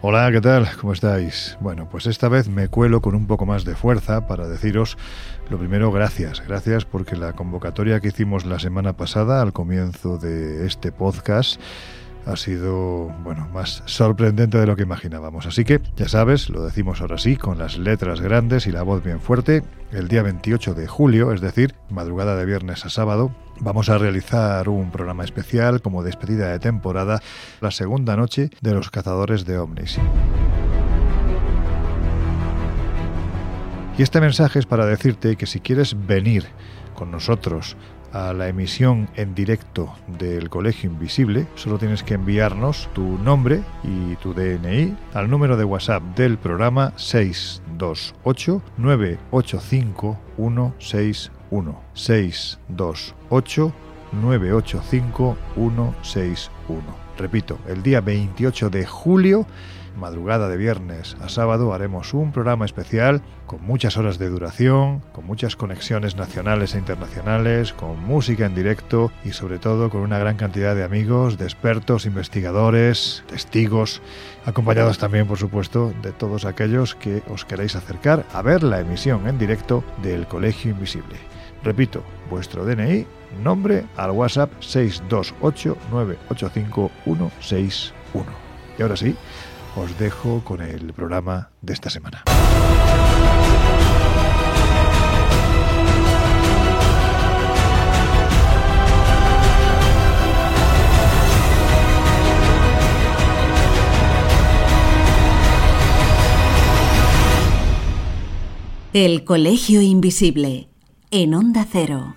Hola, ¿qué tal? ¿Cómo estáis? Bueno, pues esta vez me cuelo con un poco más de fuerza para deciros lo primero, gracias. Gracias porque la convocatoria que hicimos la semana pasada al comienzo de este podcast ha sido, bueno, más sorprendente de lo que imaginábamos. Así que, ya sabes, lo decimos ahora sí, con las letras grandes y la voz bien fuerte, el día 28 de julio, es decir, madrugada de viernes a sábado, vamos a realizar un programa especial como despedida de temporada, la segunda noche de los cazadores de ovnis. Y este mensaje es para decirte que si quieres venir con nosotros a la emisión en directo del Colegio Invisible, solo tienes que enviarnos tu nombre y tu DNI al número de WhatsApp del programa 628 985 161 628 985 161. Repito, el día 28 de julio madrugada de viernes a sábado haremos un programa especial con muchas horas de duración, con muchas conexiones nacionales e internacionales, con música en directo y sobre todo con una gran cantidad de amigos, de expertos, investigadores, testigos, acompañados también por supuesto de todos aquellos que os queréis acercar a ver la emisión en directo del Colegio Invisible. Repito, vuestro DNI, nombre al WhatsApp 628 985 161. Y ahora sí, os dejo con el programa de esta semana. El Colegio Invisible, en Onda Cero.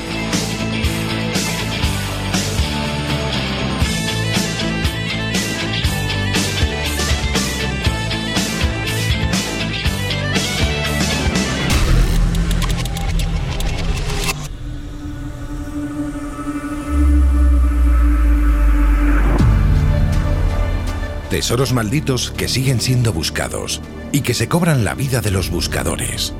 Tesoros malditos que siguen siendo buscados y que se cobran la vida de los buscadores.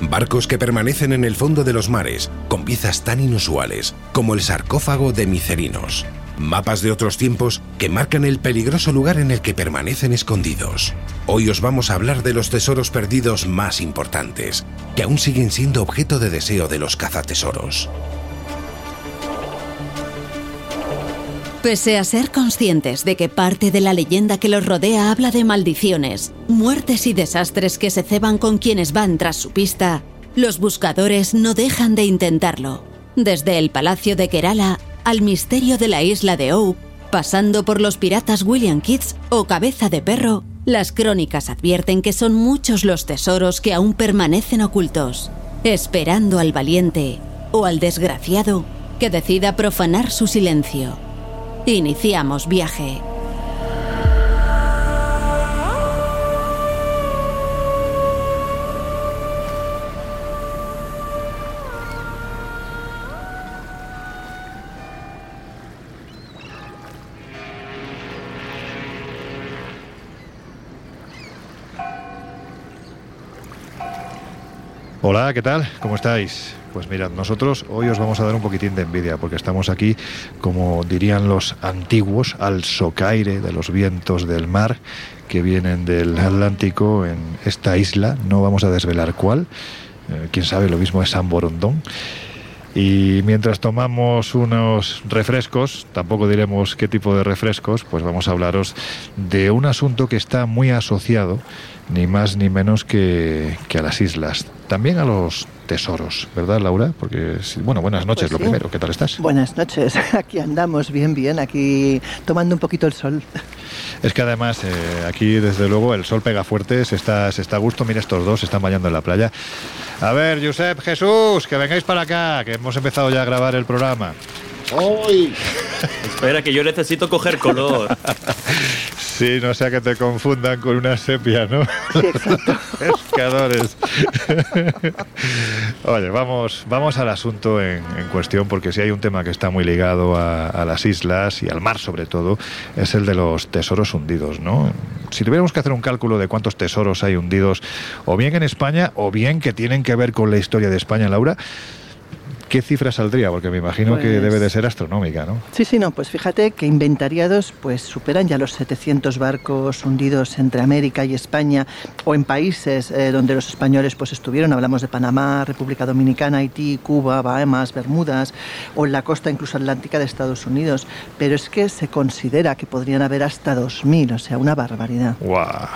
Barcos que permanecen en el fondo de los mares con piezas tan inusuales como el sarcófago de Micerinos. Mapas de otros tiempos que marcan el peligroso lugar en el que permanecen escondidos. Hoy os vamos a hablar de los tesoros perdidos más importantes, que aún siguen siendo objeto de deseo de los cazatesoros. Pese a ser conscientes de que parte de la leyenda que los rodea habla de maldiciones, muertes y desastres que se ceban con quienes van tras su pista, los buscadores no dejan de intentarlo. Desde el Palacio de Kerala al misterio de la isla de Oak, pasando por los piratas William Kitts o Cabeza de Perro, las crónicas advierten que son muchos los tesoros que aún permanecen ocultos, esperando al valiente o al desgraciado que decida profanar su silencio. Iniciamos viaje. Hola, ¿qué tal? ¿Cómo estáis? Pues mirad, nosotros hoy os vamos a dar un poquitín de envidia porque estamos aquí, como dirían los antiguos, al socaire de los vientos del mar que vienen del Atlántico en esta isla. No vamos a desvelar cuál. Eh, quién sabe, lo mismo es San Borondón. Y mientras tomamos unos refrescos, tampoco diremos qué tipo de refrescos, pues vamos a hablaros de un asunto que está muy asociado, ni más ni menos que, que a las islas, también a los tesoros, ¿verdad, Laura? Porque, bueno, buenas noches, Pues lo sí. primero, ¿qué tal estás? Buenas noches, aquí andamos bien, bien, aquí tomando un poquito el sol. Es que además eh, aquí, desde luego, el sol pega fuerte, se está, se está a gusto. Mira, estos dos se están bañando en la playa. A ver, Josep, Jesús, que vengáis para acá, que hemos empezado ya a grabar el programa. Espera, que yo necesito coger color. Sí, no sea que te confundan con una sepia, ¿no? Sí, exacto. Pescadores. Oye, vamos, vamos al asunto en, en cuestión, porque si hay un tema que está muy ligado a, a las islas y al mar sobre todo, es el de los tesoros hundidos, ¿no? Si tuviéramos que hacer un cálculo de cuántos tesoros hay hundidos, o bien en España, o bien que tienen que ver con la historia de España, Laura, ¿qué cifra saldría? Porque me imagino que Pues- debe de ser astronómica, ¿no? Sí, sí, no, pues fíjate que inventariados pues superan ya los 700 barcos hundidos entre América y España o en países eh, donde los españoles pues estuvieron, hablamos de Panamá, República Dominicana, Haití, Cuba, Bahamas, Bermudas o en la costa incluso atlántica de Estados Unidos, pero es que se considera que podrían haber hasta 2000, o sea, una barbaridad. Guau.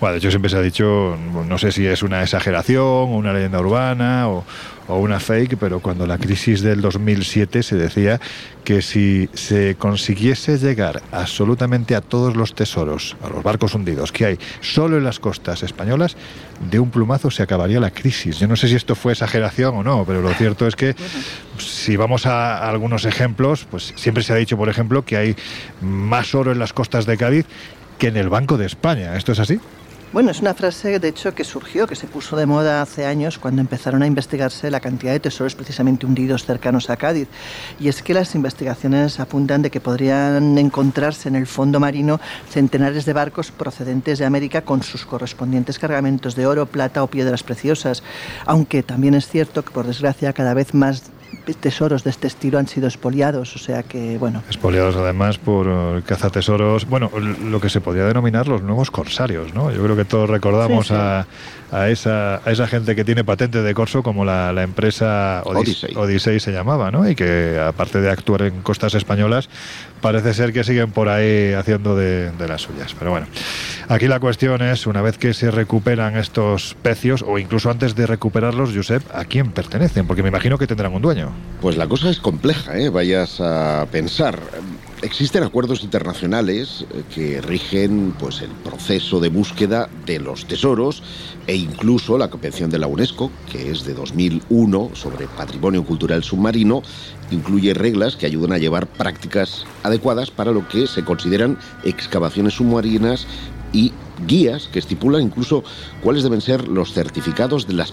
Bueno, de hecho siempre se ha dicho, no sé si es una exageración o una leyenda urbana o, o una fake, pero cuando la crisis del 2007 se decía que si se consiguiese llegar absolutamente a todos los tesoros, a los barcos hundidos que hay solo en las costas españolas, de un plumazo se acabaría la crisis. Yo no sé si esto fue exageración o no, pero lo cierto es que si vamos a algunos ejemplos, pues siempre se ha dicho, por ejemplo, que hay más oro en las costas de Cádiz que en el Banco de España. ¿Esto es así? Bueno, es una frase de hecho que surgió, que se puso de moda hace años cuando empezaron a investigarse la cantidad de tesoros precisamente hundidos cercanos a Cádiz. Y es que las investigaciones apuntan de que podrían encontrarse en el fondo marino centenares de barcos procedentes de América con sus correspondientes cargamentos de oro, plata o piedras preciosas. Aunque también es cierto que por desgracia cada vez más tesoros de este estilo han sido expoliados, o sea que bueno, Espoliados además por eh, cazatesoros, bueno, lo que se podría denominar los nuevos corsarios, ¿no? Yo creo que todos recordamos Sí, sí. A, a esa, a esa gente que tiene patente de corso como la, la empresa Odis- Odyssey. Odyssey se llamaba, ¿no? Y que aparte de actuar en costas españolas, parece ser que siguen por ahí haciendo de, de las suyas. Pero bueno, aquí la cuestión es, una vez que se recuperan estos pecios, o incluso antes de recuperarlos, Josep, ¿a quién pertenecen? Porque me imagino que tendrán un dueño. Pues la cosa es compleja, ¿eh? vayas a pensar. Existen acuerdos internacionales eh, que rigen pues, el proceso de búsqueda de los tesoros e incluso la Convención de la UNESCO, que es de 2001 sobre patrimonio cultural submarino, incluye reglas que ayudan a llevar prácticas adecuadas para lo que se consideran excavaciones submarinas y guías que estipulan incluso cuáles deben ser los certificados de las,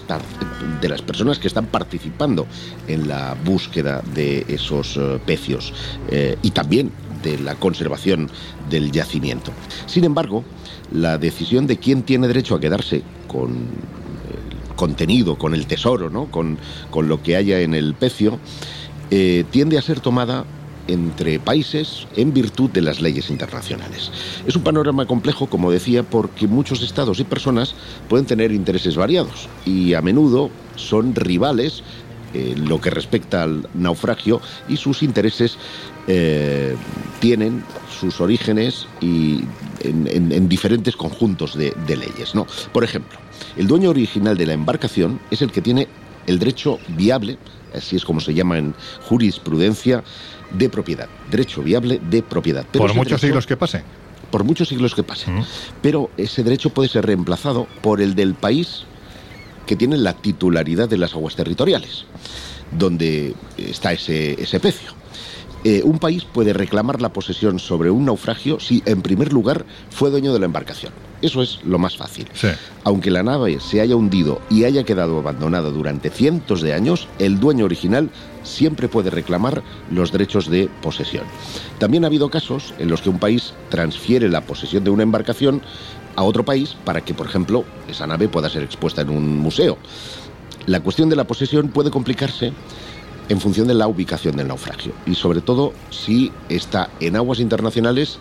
de las personas que están participando en la búsqueda de esos eh, pecios eh, y también de la conservación del yacimiento. Sin embargo, la decisión de quién tiene derecho a quedarse con el contenido, con el tesoro, ¿no? con, con lo que haya en el pecio, eh, tiende a ser tomada entre países en virtud de las leyes internacionales. Es un panorama complejo, como decía, porque muchos estados y personas pueden tener intereses variados y a menudo son rivales en lo que respecta al naufragio y sus intereses eh, tienen sus orígenes en, en- en diferentes conjuntos de, leyes. Por ejemplo, el dueño original de la embarcación es el que tiene el derecho viable, así es como se llama en jurisprudencia, de propiedad. Derecho viable de propiedad. Pero Por muchos derecho- siglos que pasen. por muchos siglos que pasen. Mm. Pero ese derecho puede ser reemplazado por el del país que tiene la titularidad de las aguas territoriales, donde está ese, ese pecio. Eh, un país puede reclamar la posesión sobre un naufragio si, en primer lugar, fue dueño de la embarcación. Eso es lo más fácil. Sí. Aunque la nave se haya hundido y haya quedado abandonada durante cientos de años, el dueño original siempre puede reclamar los derechos de posesión. También ha habido casos en los que un país transfiere la posesión de una embarcación a otro país para que, por ejemplo, esa nave pueda ser expuesta en un museo. La cuestión de la posesión puede complicarse en función de la ubicación del naufragio y sobre todo si está en aguas internacionales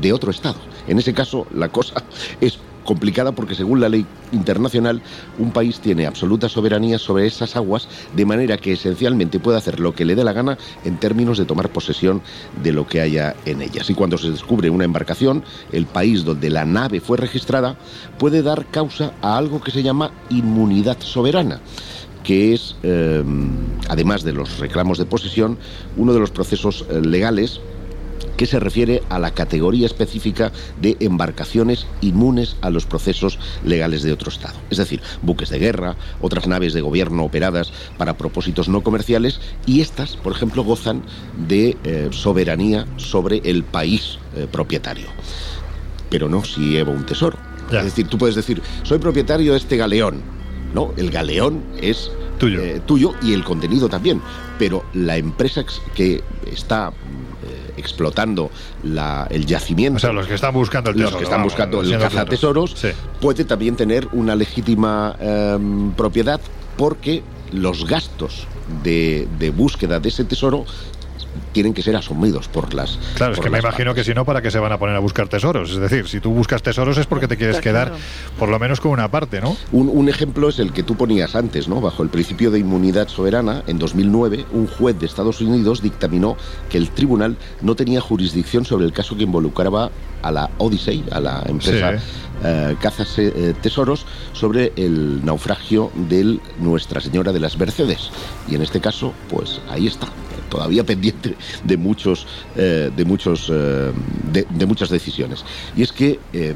de otro estado. En ese caso, la cosa es complicada porque según la ley internacional un país tiene absoluta soberanía sobre esas aguas de manera que esencialmente puede hacer lo que le dé la gana en términos de tomar posesión de lo que haya en ellas. Y cuando se descubre una embarcación, el país donde la nave fue registrada puede dar causa a algo que se llama inmunidad soberana que es, eh, además de los reclamos de posesión, uno de los procesos eh, legales que se refiere a la categoría específica de embarcaciones inmunes a los procesos legales de otro Estado. Es decir, buques de guerra, otras naves de gobierno operadas para propósitos no comerciales y estas, por ejemplo, gozan de eh, soberanía sobre el país propietario. Pero no si lleva un tesoro. Es decir, tú puedes decir, soy propietario de este galeón. No, el galeón es tuyo, eh, tuyo y el contenido también. Pero la empresa que está eh, explotando la, el yacimiento. O sea, los que están buscando el tesoro. Los que están buscando el cazatesoros, sí. puede también tener una legítima eh, propiedad porque los gastos de, de, búsqueda de ese tesoro tienen que ser asumidos por las. Claro, por es que me imagino partes. que si no, ¿para qué se van a poner a buscar tesoros? Es decir, si tú buscas tesoros es porque te quieres quedar claro. por lo menos con una parte, ¿no? Un, un ejemplo es el que tú ponías antes, ¿no? Bajo el principio de inmunidad soberana, en 2009, un juez de Estados Unidos dictaminó que el tribunal no tenía jurisdicción sobre el caso que involucraba a la Odyssey, a la empresa Sí. eh, Cazas eh, Tesoros, sobre el naufragio de Nuestra Señora de las Mercedes. Y en este caso, pues ahí está, todavía pendiente de muchos, eh, de muchos, eh, de, de muchas decisiones. Y es que eh,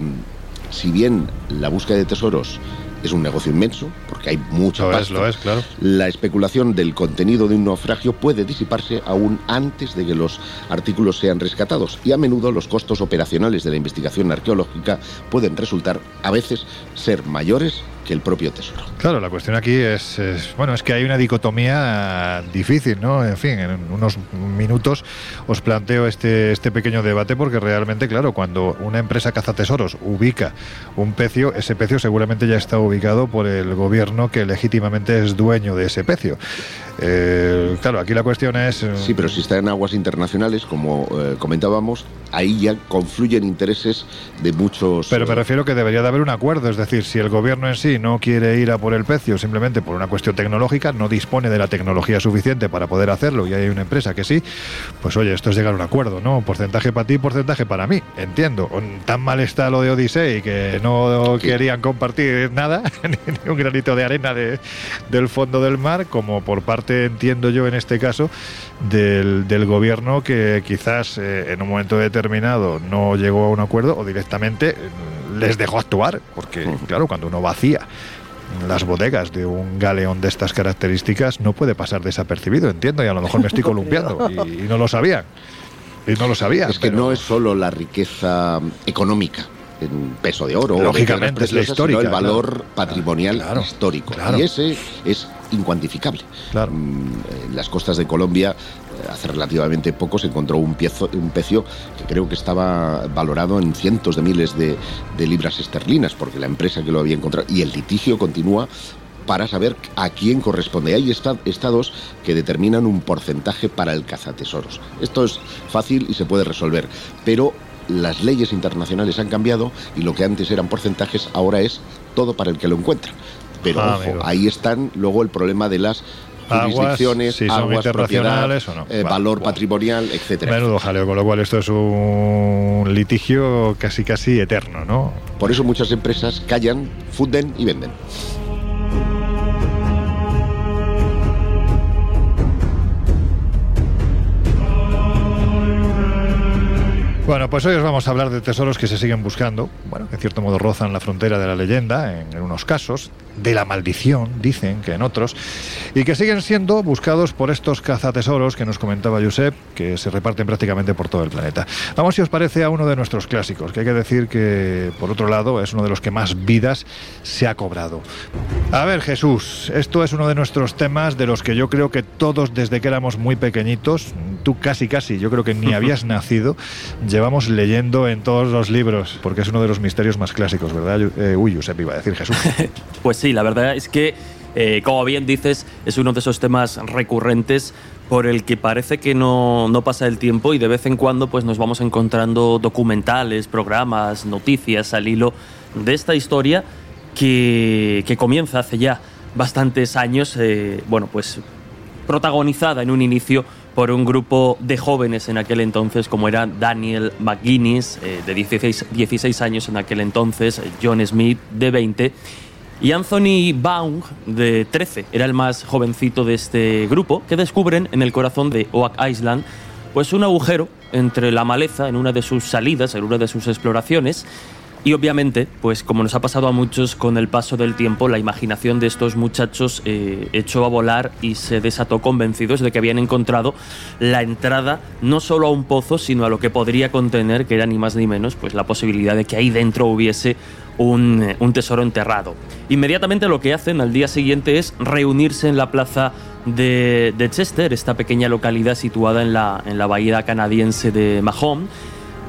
si bien la búsqueda de tesoros es un negocio inmenso, porque hay mucha Lo es, pasta, lo es, claro. la especulación del contenido de un naufragio puede disiparse aún antes de que los artículos sean rescatados y a menudo los costos operacionales de la investigación arqueológica pueden resultar a veces ser mayores que el propio tesoro. Claro, la cuestión aquí es, bueno, es que hay una dicotomía difícil, ¿no? En fin, en unos minutos os planteo este, este pequeño debate porque realmente, claro, cuando una empresa cazatesoros ubica un pecio, ese pecio seguramente ya está ubicado por el gobierno que legítimamente es dueño de ese pecio. Eh, claro, aquí la cuestión es... eh, Sí, pero si está en aguas internacionales, como eh, comentábamos, ahí ya confluyen intereses de muchos... Pero me eh, refiero que debería de haber un acuerdo, es decir, si el gobierno en sí no quiere ir a por el pecio simplemente por una cuestión tecnológica, no dispone de la tecnología suficiente para poder hacerlo y hay una empresa que sí, pues oye, esto es llegar a un acuerdo, ¿no? Porcentaje para ti, porcentaje para mí, entiendo. Tan mal está lo de Odisei que no Sí. querían compartir nada, ni un granito de arena de- del fondo del mar, como por parte, entiendo yo en este caso, del, del gobierno que quizás eh, en un momento determinado no llegó a un acuerdo o directamente eh, les dejó actuar, porque claro, cuando uno vacía las bodegas de un galeón de estas características no puede pasar desapercibido, entiendo, y a lo mejor me estoy columpiando y, y no lo sabían. Y no lo sabían. Es que pero- no es solo la riqueza económica en peso de oro, Lógicamente, piedras es la sino el claro. valor patrimonial Claro, histórico. claro. Y ese es incuantificable. Mm, En las costas de Colombia, eh, hace relativamente poco, se encontró un, piezo, un pecio que creo que estaba valorado en cientos de miles de, de libras esterlinas, porque la empresa que lo había encontrado, y el litigio continúa para saber a quién corresponde. Hay esta- estados que determinan un porcentaje para el cazatesoros. Esto es fácil y se puede resolver, pero las leyes internacionales han cambiado y lo que antes eran porcentajes ahora es todo para el que lo encuentra. Pero Ah, ojo, ahí están luego el problema de las Aguas, jurisdicciones, si son aguas, propiedad, internacionales o no. eh, Va, valor patrimonial, etcétera. Menudo jaleo, con lo cual esto es un litigio casi casi eterno, ¿no? Por eso muchas empresas callan, funden y venden. Bueno, pues hoy os vamos a hablar de tesoros que se siguen buscando, bueno, que en cierto modo rozan la frontera de la leyenda en, en unos casos, de la maldición, dicen que en otros, y que siguen siendo buscados por estos cazatesoros que nos comentaba Josep, que se reparten prácticamente por todo el planeta. Vamos, si os parece, a uno de nuestros clásicos, que hay que decir que, por otro lado, es uno de los que más vidas se ha cobrado. A ver, Jesús, esto es uno de nuestros temas de los que yo creo que todos desde que éramos muy pequeñitos, tú casi casi, yo creo que ni habías nacido, llevamos leyendo en todos los libros, porque es uno de los misterios más clásicos, ¿verdad? Eh, uy, Josep iba a decir Jesús. Pues sí, la verdad es que, eh, como bien dices, es uno de esos temas recurrentes por el que parece que no, no pasa el tiempo y de vez en cuando pues nos vamos encontrando documentales, programas, noticias al hilo de esta historia que, que comienza hace ya bastantes años, eh, bueno, pues protagonizada en un inicio por un grupo de jóvenes en aquel entonces, como era Daniel McGuinness, eh, de 16, 16 años en aquel entonces, John Smith, de 20, y Anthony Baum, de 13, era el más jovencito de este grupo, que descubren en el corazón de Oak Island pues un agujero entre la maleza en una de sus salidas, en una de sus exploraciones, y obviamente, pues como nos ha pasado a muchos con el paso del tiempo, la imaginación de estos muchachos eh, echó a volar y se desató convencidos de que habían encontrado la entrada no solo a un pozo, sino a lo que podría contener, que era ni más ni menos, pues la posibilidad de que ahí dentro hubiese un, tesoro enterrado. Inmediatamente lo que hacen al día siguiente es reunirse en la plaza de, Chester, esta pequeña localidad situada en la, en la bahía canadiense de Mahon,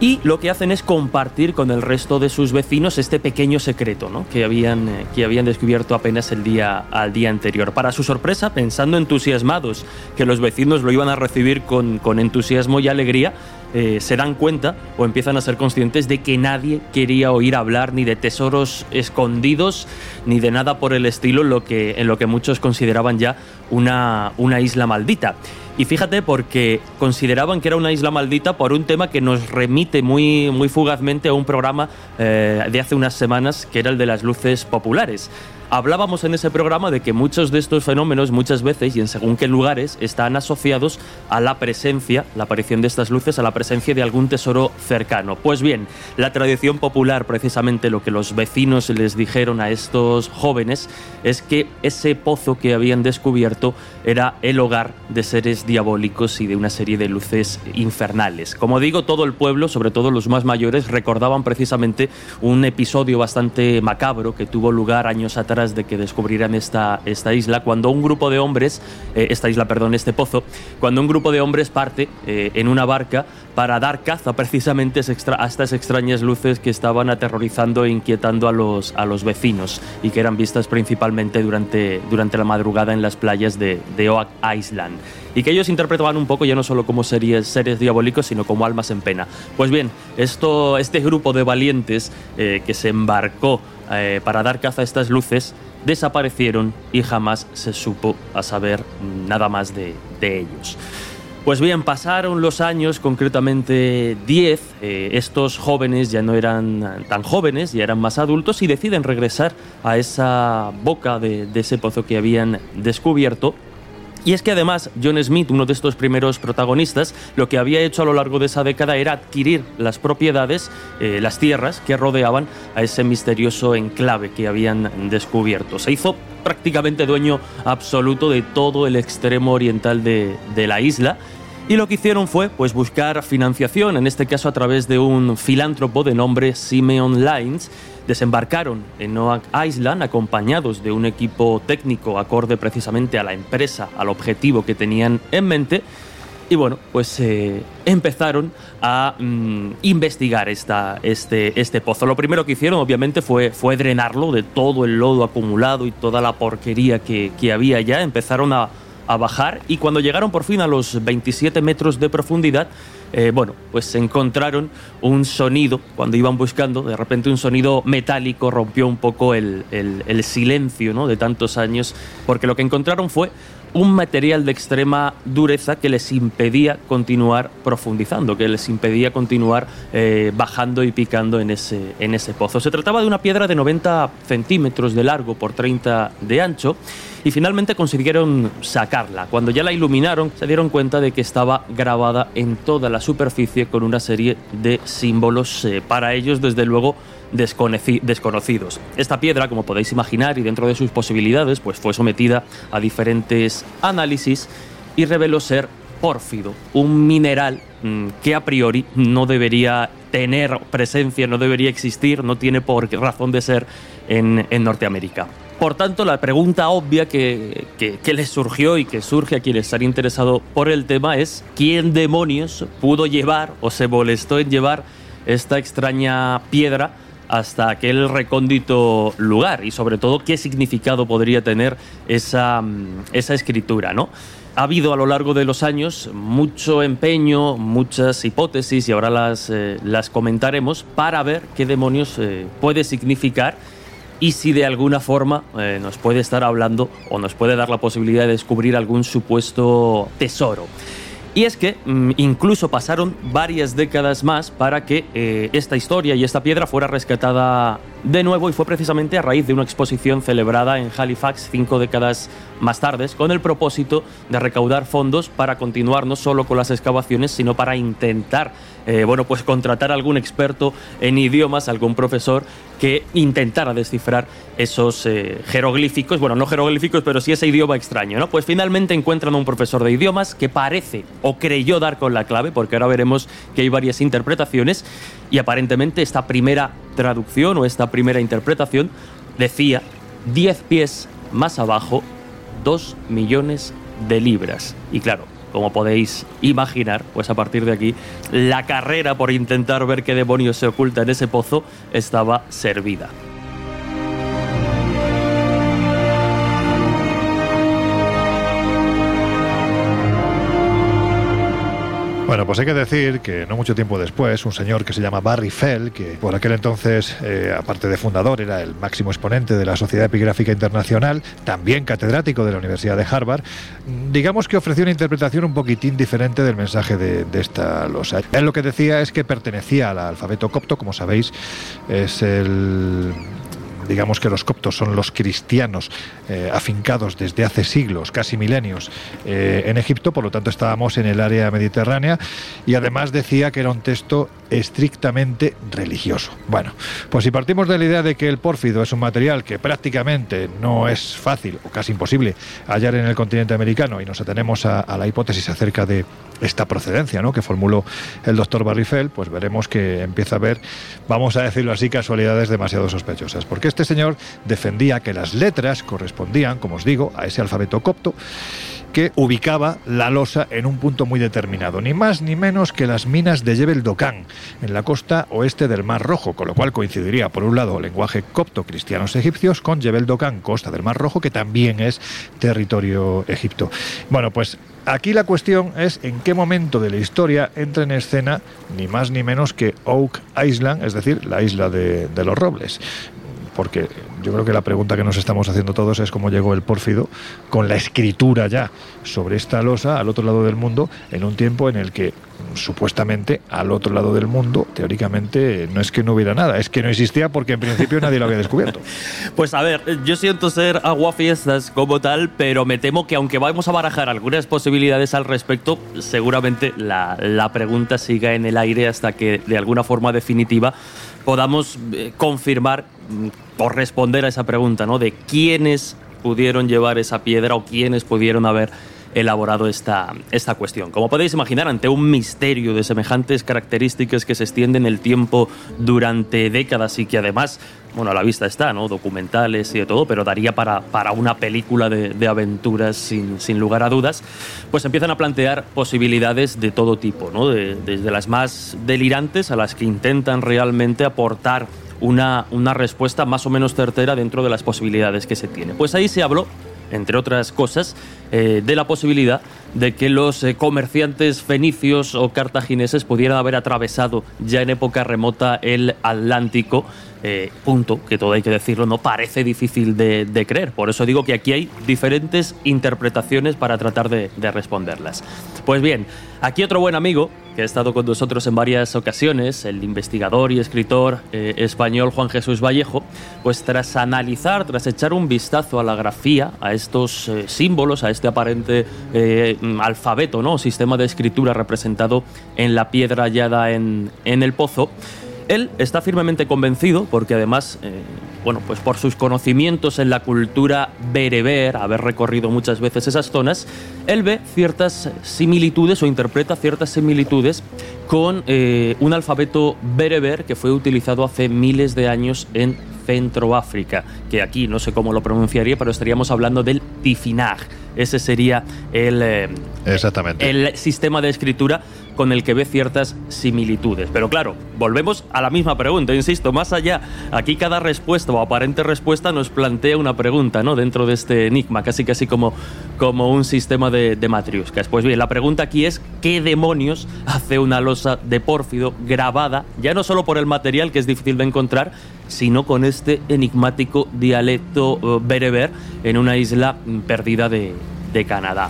y lo que hacen es compartir con el resto de sus vecinos este pequeño secreto ¿no? que, habían, eh, que habían descubierto apenas el día, al día anterior. Para su sorpresa, pensando entusiasmados que los vecinos lo iban a recibir con, con entusiasmo y alegría, eh, se dan cuenta o empiezan a ser conscientes de que nadie quería oír hablar ni de tesoros escondidos ni de nada por el estilo en lo que, en lo que muchos consideraban ya una, una isla maldita. Y fíjate porque consideraban que era una isla maldita por un tema que nos remite muy, muy fugazmente a un programa eh, de hace unas semanas que era el de las luces populares. Hablábamos en ese programa de que muchos de estos fenómenos muchas veces y en según qué lugares están asociados a la presencia, la aparición de estas luces, a la presencia de algún tesoro cercano. Pues bien, la tradición popular, precisamente lo que los vecinos les dijeron a estos jóvenes, es que ese pozo que habían descubierto era el hogar de seres diabólicos y de una serie de luces infernales. Como digo, todo el pueblo, sobre todo los más mayores, recordaban precisamente un episodio bastante macabro que tuvo lugar años atrás de que descubrieran esta, esta isla, cuando un grupo de hombres, eh, esta isla, perdón, este pozo, cuando un grupo de hombres parte eh, en una barca para dar caza precisamente a estas extrañas luces que estaban aterrorizando e inquietando a los, a los vecinos y que eran vistas principalmente durante, durante la madrugada en las playas de, de Oak Island y que ellos interpretaban un poco ya no solo como seres diabólicos, sino como almas en pena. Pues bien, esto, este grupo de valientes eh, que se embarcó eh, para dar caza a estas luces desaparecieron y jamás se supo a saber nada más de, ellos. Pues bien, pasaron los años, concretamente 10, eh, estos jóvenes ya no eran tan jóvenes, ya eran más adultos y deciden regresar a esa boca de ese pozo que habían descubierto y es que además John Smith, uno de estos primeros protagonistas, lo que había hecho a lo largo de esa década era adquirir las propiedades, eh, las tierras que rodeaban a ese misterioso enclave que habían descubierto. Se hizo prácticamente dueño absoluto de todo el extremo oriental de, de la isla. Y lo que hicieron fue pues, buscar financiación, en este caso a través de un filántropo de nombre Simeon Lines, desembarcaron en Oak Island acompañados de un equipo técnico acorde precisamente a la empresa, al objetivo que tenían en mente. Y bueno, pues eh, empezaron a mm, investigar esta, este, este pozo. Lo primero que hicieron, obviamente, fue, fue drenarlo de todo el lodo acumulado y toda la porquería que, que había ya. Empezaron a, a bajar y cuando llegaron por fin a los 27 metros de profundidad, eh, bueno, pues encontraron un sonido, cuando iban buscando, de repente un sonido metálico rompió un poco el, el, silencio ¿no? de tantos años, porque lo que encontraron fue un material de extrema dureza que les impedía continuar profundizando, que les impedía continuar eh, bajando y picando en ese, en ese pozo. Se trataba de una piedra de 90 centímetros de largo por 30 de ancho y finalmente consiguieron sacarla. Cuando ya la iluminaron, se dieron cuenta de que estaba grabada en toda la superficie con una serie de símbolos eh, para ellos, desde luego, desconocidos. Esta piedra, como podéis imaginar, y dentro de sus posibilidades, pues fue sometida a diferentes análisis y reveló ser pórfido, un mineral mm, que a priori no debería tener presencia, no debería existir, no tiene por razón de ser en Norteamérica. Por tanto, la pregunta obvia que, que, les surgió y que surge a quienes están interesados por el tema es ¿quién demonios pudo llevar o se molestó en llevar esta extraña piedra hasta aquel recóndito lugar y sobre todo qué significado podría tener esa, mm, esa escritura, ¿no? Ha habido a lo largo de los años mucho empeño, muchas hipótesis y ahora las, eh, las comentaremos para ver qué demonios eh, puede significar y si de alguna forma eh, nos puede estar hablando o nos puede dar la posibilidad de descubrir algún supuesto tesoro. Y es que mm, incluso pasaron varias décadas más para que eh, esta historia y esta piedra fuera rescatada de nuevo y fue precisamente a raíz de una exposición celebrada en Halifax cinco décadas más tarde con el propósito de recaudar fondos para continuar no solo con las excavaciones sino para intentar eh, bueno, pues contratar a algún experto en idiomas, algún profesor que intentara descifrar esos eh, jeroglíficos, bueno, no jeroglíficos, pero sí ese idioma extraño, ¿no? Pues finalmente encuentran a un profesor de idiomas que parece o creyó dar con la clave, porque ahora veremos que hay varias interpretaciones, y aparentemente esta primera traducción o esta primera interpretación decía 10 pies más abajo, 2 millones de libras. Y claro, como podéis imaginar, pues a partir de aquí la carrera por intentar ver qué demonios se oculta en ese pozo estaba servida. Bueno, pues hay que decir que no mucho tiempo después, un señor que se llama Barry Fell, que por aquel entonces, eh, aparte de fundador, era el máximo exponente de la Sociedad Epigráfica Internacional, también catedrático de la Universidad de Harvard, digamos que ofreció una interpretación un poquitín diferente del mensaje de, de esta losa. Él lo que decía es que pertenecía al alfabeto copto, como sabéis, es el digamos que los coptos son los cristianos eh, afincados desde hace siglos, casi milenios, eh, en Egipto, por lo tanto estábamos en el área mediterránea y además decía que era un texto estrictamente religioso. Bueno, pues si partimos de la idea de que el pórfido es un material que prácticamente no es fácil o casi imposible hallar en el continente americano y nos atenemos a, la hipótesis acerca de esta procedencia ¿no? que formuló el doctor Barrifel, pues veremos que empieza a haber, vamos a decirlo así, casualidades demasiado sospechosas. Porque este señor defendía que las letras correspondían, como os digo, a ese alfabeto copto que ubicaba la losa en un punto muy determinado, ni más ni menos que las minas de Jebel Dokan, en la costa oeste del Mar Rojo, con lo cual coincidiría, por un lado, el lenguaje copto cristianos egipcios con Jebel Dokan, costa del Mar Rojo, que también es territorio egipto. Bueno, pues Aquí la cuestión es en qué momento de la historia entra en escena ni más ni menos que Oak Island, es decir, la isla de, de los robles porque yo creo que la pregunta que nos estamos haciendo todos es cómo llegó el pórfido con la escritura ya sobre esta losa al otro lado del mundo en un tiempo en el que supuestamente al otro lado del mundo, teóricamente, no es que no hubiera nada, es que no existía porque en principio nadie lo había descubierto. Pues a ver, yo siento ser aguafiestas como tal, pero me temo que aunque vamos a barajar algunas posibilidades al respecto, seguramente la, la pregunta siga en el aire hasta que de alguna forma definitiva podamos eh, confirmar o responder a esa pregunta, ¿no? De quiénes pudieron llevar esa piedra o quiénes pudieron haber elaborado esta, esta cuestión. Como podéis imaginar, ante un misterio de semejantes características que se extienden el tiempo durante décadas y que además, bueno, a la vista está, ¿no? Documentales y de todo, pero daría para, para una película de, de aventuras sin, sin, lugar a dudas, pues empiezan a plantear posibilidades de todo tipo, ¿no? De, desde las más delirantes a las que intentan realmente aportar una, una respuesta más o menos certera dentro de las posibilidades que se tiene. Pues ahí se habló entre otras cosas, eh, de la posibilidad de que los eh, comerciantes fenicios o cartagineses pudieran haber atravesado ya en época remota el Atlántico, eh, punto que todo hay que decirlo, no parece difícil de, creer. Por eso digo que aquí hay diferentes interpretaciones para tratar de responderlas. Pues bien, aquí otro buen amigo que ha estado con nosotros en varias ocasiones, el investigador y escritor eh, español Juan Jesús Vallejo, pues tras analizar, tras echar un vistazo a la grafía, a estos eh, símbolos, a este aparente eh, alfabeto, ¿no? sistema de escritura representado en la piedra hallada en, en el pozo, él está firmemente convencido, porque además, bueno, pues por sus conocimientos en la cultura bereber, haber recorrido muchas veces esas zonas, él ve ciertas similitudes o interpreta ciertas similitudes con eh, un alfabeto bereber que fue utilizado hace miles de años en Centroáfrica, que aquí no sé cómo lo pronunciaría, pero estaríamos hablando del Tifinag. Ese sería el, eh, Exactamente. el sistema de escritura con el que ve ciertas similitudes. Pero claro, volvemos a la misma pregunta, insisto, más allá, aquí cada respuesta o aparente respuesta nos plantea una pregunta, ¿no? Dentro de este enigma, casi casi como, como un sistema de, de matriuscas. Pues bien, la pregunta aquí es, ¿qué demonios hace una losa de pórfido grabada, ya no solo por el material que es difícil de encontrar, sino con este enigmático dialecto eh, bereber en una isla mm, perdida de, de Canadá.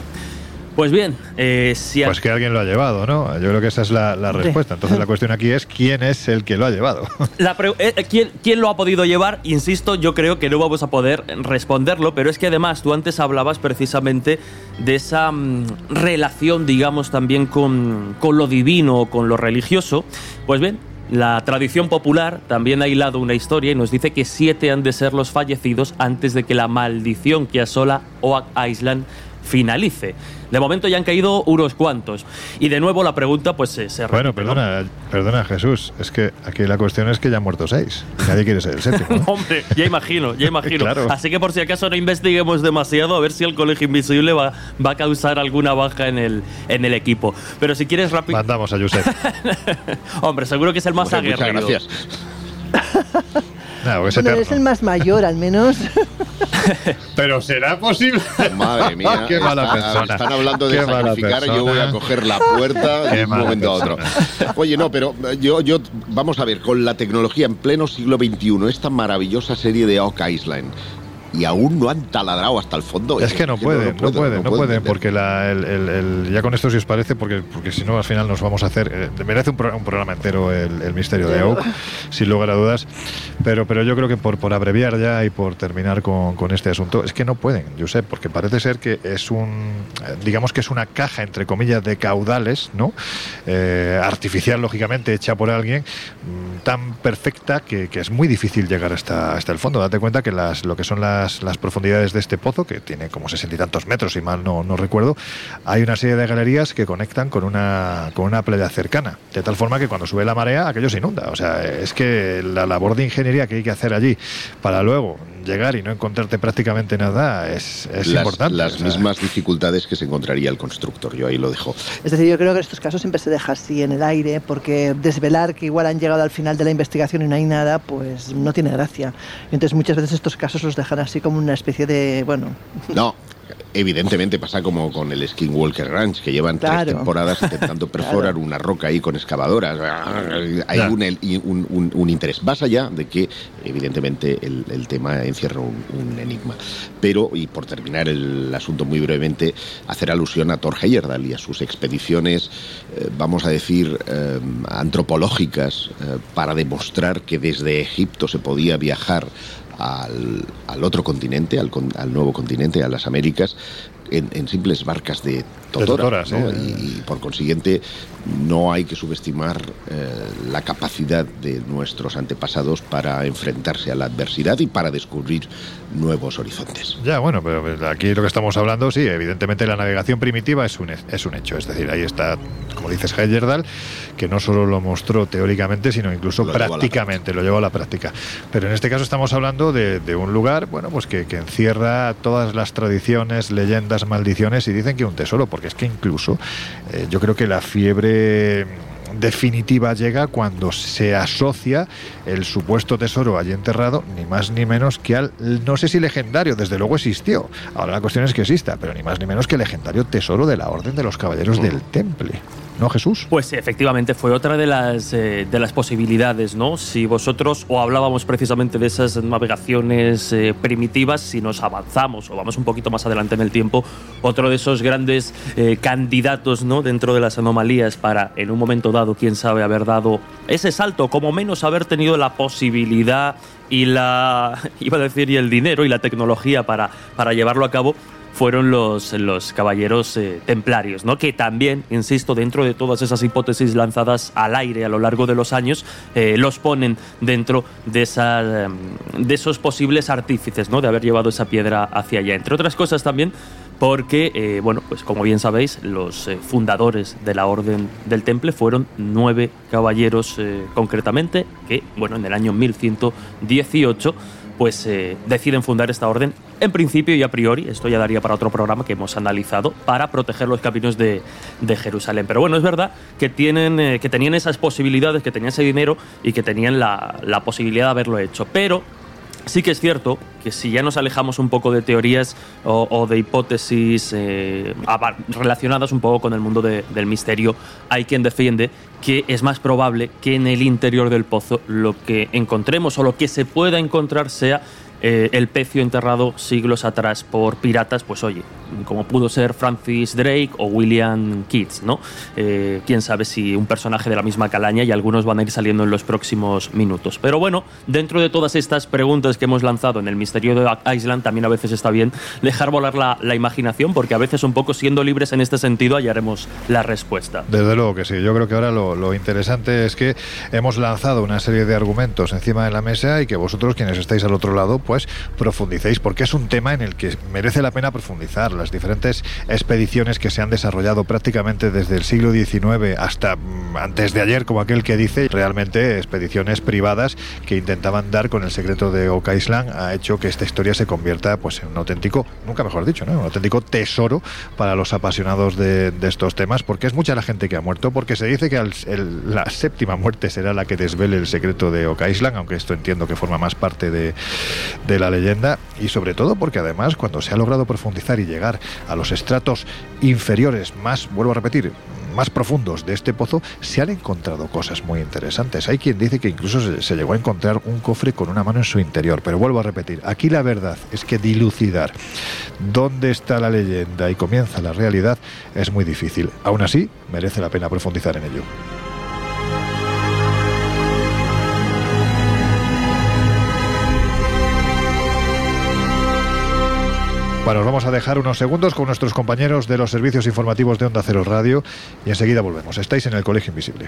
Pues bien, eh, si Pues que alguien lo ha llevado, ¿no? Yo creo que esa es la, la respuesta. Entonces la cuestión aquí es quién es el que lo ha llevado. La eh, eh, ¿quién, quién lo ha podido llevar? Insisto, yo creo que no vamos a poder responderlo, pero es que además tú antes hablabas precisamente de esa mm, relación, digamos, también con, con lo divino o con lo religioso. Pues bien, la tradición popular también ha hilado una historia y nos dice que siete han de ser los fallecidos antes de que la maldición que asola Oak Island finalice. De momento ya han caído unos cuantos. Y de nuevo la pregunta pues se, se Bueno, repite, ¿no? perdona, perdona Jesús, es que aquí la cuestión es que ya han muerto seis. y Nadie quiere ser el séptimo. ¿no? Hombre, ya imagino, ya imagino. Claro. Así que por si acaso no investiguemos demasiado, a ver si el colegio invisible va, va a causar alguna baja en el, en el equipo. Pero si quieres rápido. Mandamos a Josep. Hombre, seguro que es el más Hombre, muchas aguerrido. gracias. No, que es Bueno, eterno. es el más mayor, al menos. Pero será posible. Madre mía, Qué mala está- persona. están hablando de Qué sacrificar y yo voy a coger la puerta Qué de un momento a otro. Oye, no, pero eh, yo, yo, vamos a ver, con la tecnología en pleno siglo XXI, esta maravillosa serie de Oak Island, y aún no han taladrado hasta el fondo. Es que no pueden, no, pueden, no pueden, porque la- el, el- el- ya con esto si os parece, porque, porque si no al final nos vamos a hacer, eh, merece un, pro- un programa entero el, misterio de Oak, sin lugar a dudas, pero, pero yo creo que por, por abreviar ya y por terminar con, con este asunto, es que no pueden, Josep, porque parece ser que es un, digamos que es una caja, entre comillas, de caudales, ¿no? Eh, artificial, lógicamente, hecha por alguien, mm, tan perfecta que, que es muy difícil llegar hasta, hasta el fondo. Date cuenta que las, lo que son las, las profundidades de este pozo, que tiene como sesenta y tantos metros, si mal no, recuerdo, hay una serie de galerías que conectan con una, con una playa cercana, de tal forma que cuando sube la marea aquello se inunda. O sea, es que la labor de ingeniería que hay que hacer allí para luego llegar y no encontrarte prácticamente nada es, es las, importante. las o sea. mismas dificultades que se encontraría el constructor. Yo ahí lo dejo. Es decir, yo creo que en estos casos siempre se deja así en el aire, porque desvelar que igual han llegado al final de la investigación y no hay nada, pues no tiene gracia. Entonces muchas veces estos casos los dejan así como una especie de, bueno, No, evidentemente pasa como con el Skinwalker Ranch, que llevan Claro. tres temporadas intentando perforar una roca ahí con excavadoras. Hay un, el- y un- un- un interés. Más allá de que, evidentemente, el, el tema encierra un, un enigma. Pero, y por terminar el asunto muy brevemente, hacer alusión a Thor Heyerdahl y a sus expediciones, eh, vamos a decir, eh, antropológicas, eh, para demostrar que desde Egipto se podía viajar al, al otro continente, al, al nuevo continente, a las Américas, en, en simples barcas de totora. totora, ¿no? sí. y, y, por consiguiente no hay que subestimar eh, la capacidad de nuestros antepasados para enfrentarse a la adversidad y para descubrir nuevos horizontes. Ya, bueno, pero aquí lo que estamos hablando, sí, evidentemente la navegación primitiva es un, es un hecho. Es decir, ahí está, como dices Heyerdahl, que no solo lo mostró teóricamente, sino incluso Lo prácticamente, lo llevó a la práctica. Pero en este caso estamos hablando de, de un lugar, bueno, pues que, que encierra todas las tradiciones, leyendas, maldiciones y dicen que un tesoro, porque es que incluso eh, yo creo que la fiebre definitiva llega cuando se asocia el supuesto tesoro allí enterrado, ni más ni menos que al, no sé si legendario, desde luego existió. Ahora la cuestión es que exista, pero ni más ni menos que el legendario tesoro de la Orden de los Caballeros del Temple. ¿No, Jesús? Pues efectivamente fue otra de las, eh, de las posibilidades, ¿no? Si vosotros, o hablábamos precisamente de esas navegaciones eh, primitivas, si nos avanzamos o vamos un poquito más adelante en el tiempo, otro de esos grandes eh, candidatos, ¿no? Dentro de las anomalías para, en un momento dado, quién sabe, haber dado ese salto, como menos haber tenido la posibilidad y la, iba a decir, y el dinero y la tecnología para, para llevarlo a cabo, fueron los, los caballeros eh, templarios, ¿no? que también, insisto, dentro de todas esas hipótesis lanzadas al aire a lo largo de los años, eh, los ponen dentro de, esa, de esos posibles artífices ¿no? de haber llevado esa piedra hacia allá. Entre otras cosas también porque, eh, bueno, pues como bien sabéis, los fundadores de la Orden del Temple fueron nueve caballeros concretamente, que, bueno, en el año 1118 pues eh, deciden fundar esta orden en principio y a priori, esto ya daría para otro programa que hemos analizado, para proteger los caminos de, Jerusalén. Pero bueno, es verdad que, tienen, eh, que tenían esas posibilidades, que tenían ese dinero y que tenían la, la posibilidad de haberlo hecho. Pero Sí que es cierto que si ya nos alejamos un poco de teorías o, de hipótesis eh, relacionadas un poco con el mundo del misterio, hay quien defiende que es más probable que en el interior del pozo lo que encontremos o lo que se pueda encontrar sea eh, el pecio enterrado siglos atrás por piratas, pues oye, como pudo ser Francis Drake o William Keats, ¿no? Eh, quién sabe si un personaje de la misma calaña y algunos van a ir saliendo en los próximos minutos. Pero bueno, dentro de todas estas preguntas que hemos lanzado en el misterio de Island, también a veces está bien dejar volar la, imaginación, porque a veces un poco siendo libres en este sentido hallaremos la respuesta. Desde luego que sí, yo creo que ahora lo, lo interesante es que hemos lanzado una serie de argumentos encima de la mesa y que vosotros quienes estáis al otro lado, pues profundicéis, porque es un tema en el que merece la pena profundizar las diferentes expediciones que se han desarrollado prácticamente desde el siglo XIX hasta mm, antes de ayer, como aquel que dice, realmente expediciones privadas que intentaban dar con el secreto de Oka Island ha hecho que esta historia se convierta pues en un auténtico, nunca mejor dicho, ¿no? un auténtico tesoro para los apasionados de, estos temas, porque es mucha la gente que ha muerto, porque se dice que la séptima muerte será la que desvele el secreto de Oka Island, aunque esto entiendo que forma más parte de, de la leyenda, y sobre todo porque además cuando se ha logrado profundizar y llegar a los estratos inferiores, más, vuelvo a repetir, más profundos de este pozo, se han encontrado cosas muy interesantes. Hay quien dice que incluso se, llegó a encontrar un cofre con una mano en su interior. Pero vuelvo a repetir, aquí la verdad es que dilucidar dónde está la leyenda y comienza la realidad es muy difícil. Aún así, merece la pena profundizar en ello. Bueno, nos vamos a dejar unos segundos con nuestros compañeros de los servicios informativos de Onda Cero Radio y enseguida volvemos. Estáis en el Colegio Invisible.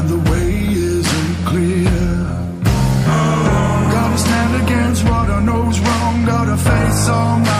And the way isn't clear. Gotta stand against what I know's wrong, gotta face all my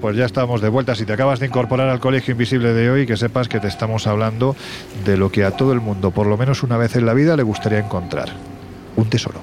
Pues ya estamos de vuelta. Si te acabas de incorporar al Colegio Invisible de hoy, que sepas que te estamos hablando de lo que a todo el mundo, por lo menos una vez en la vida, le gustaría encontrar. Un tesoro.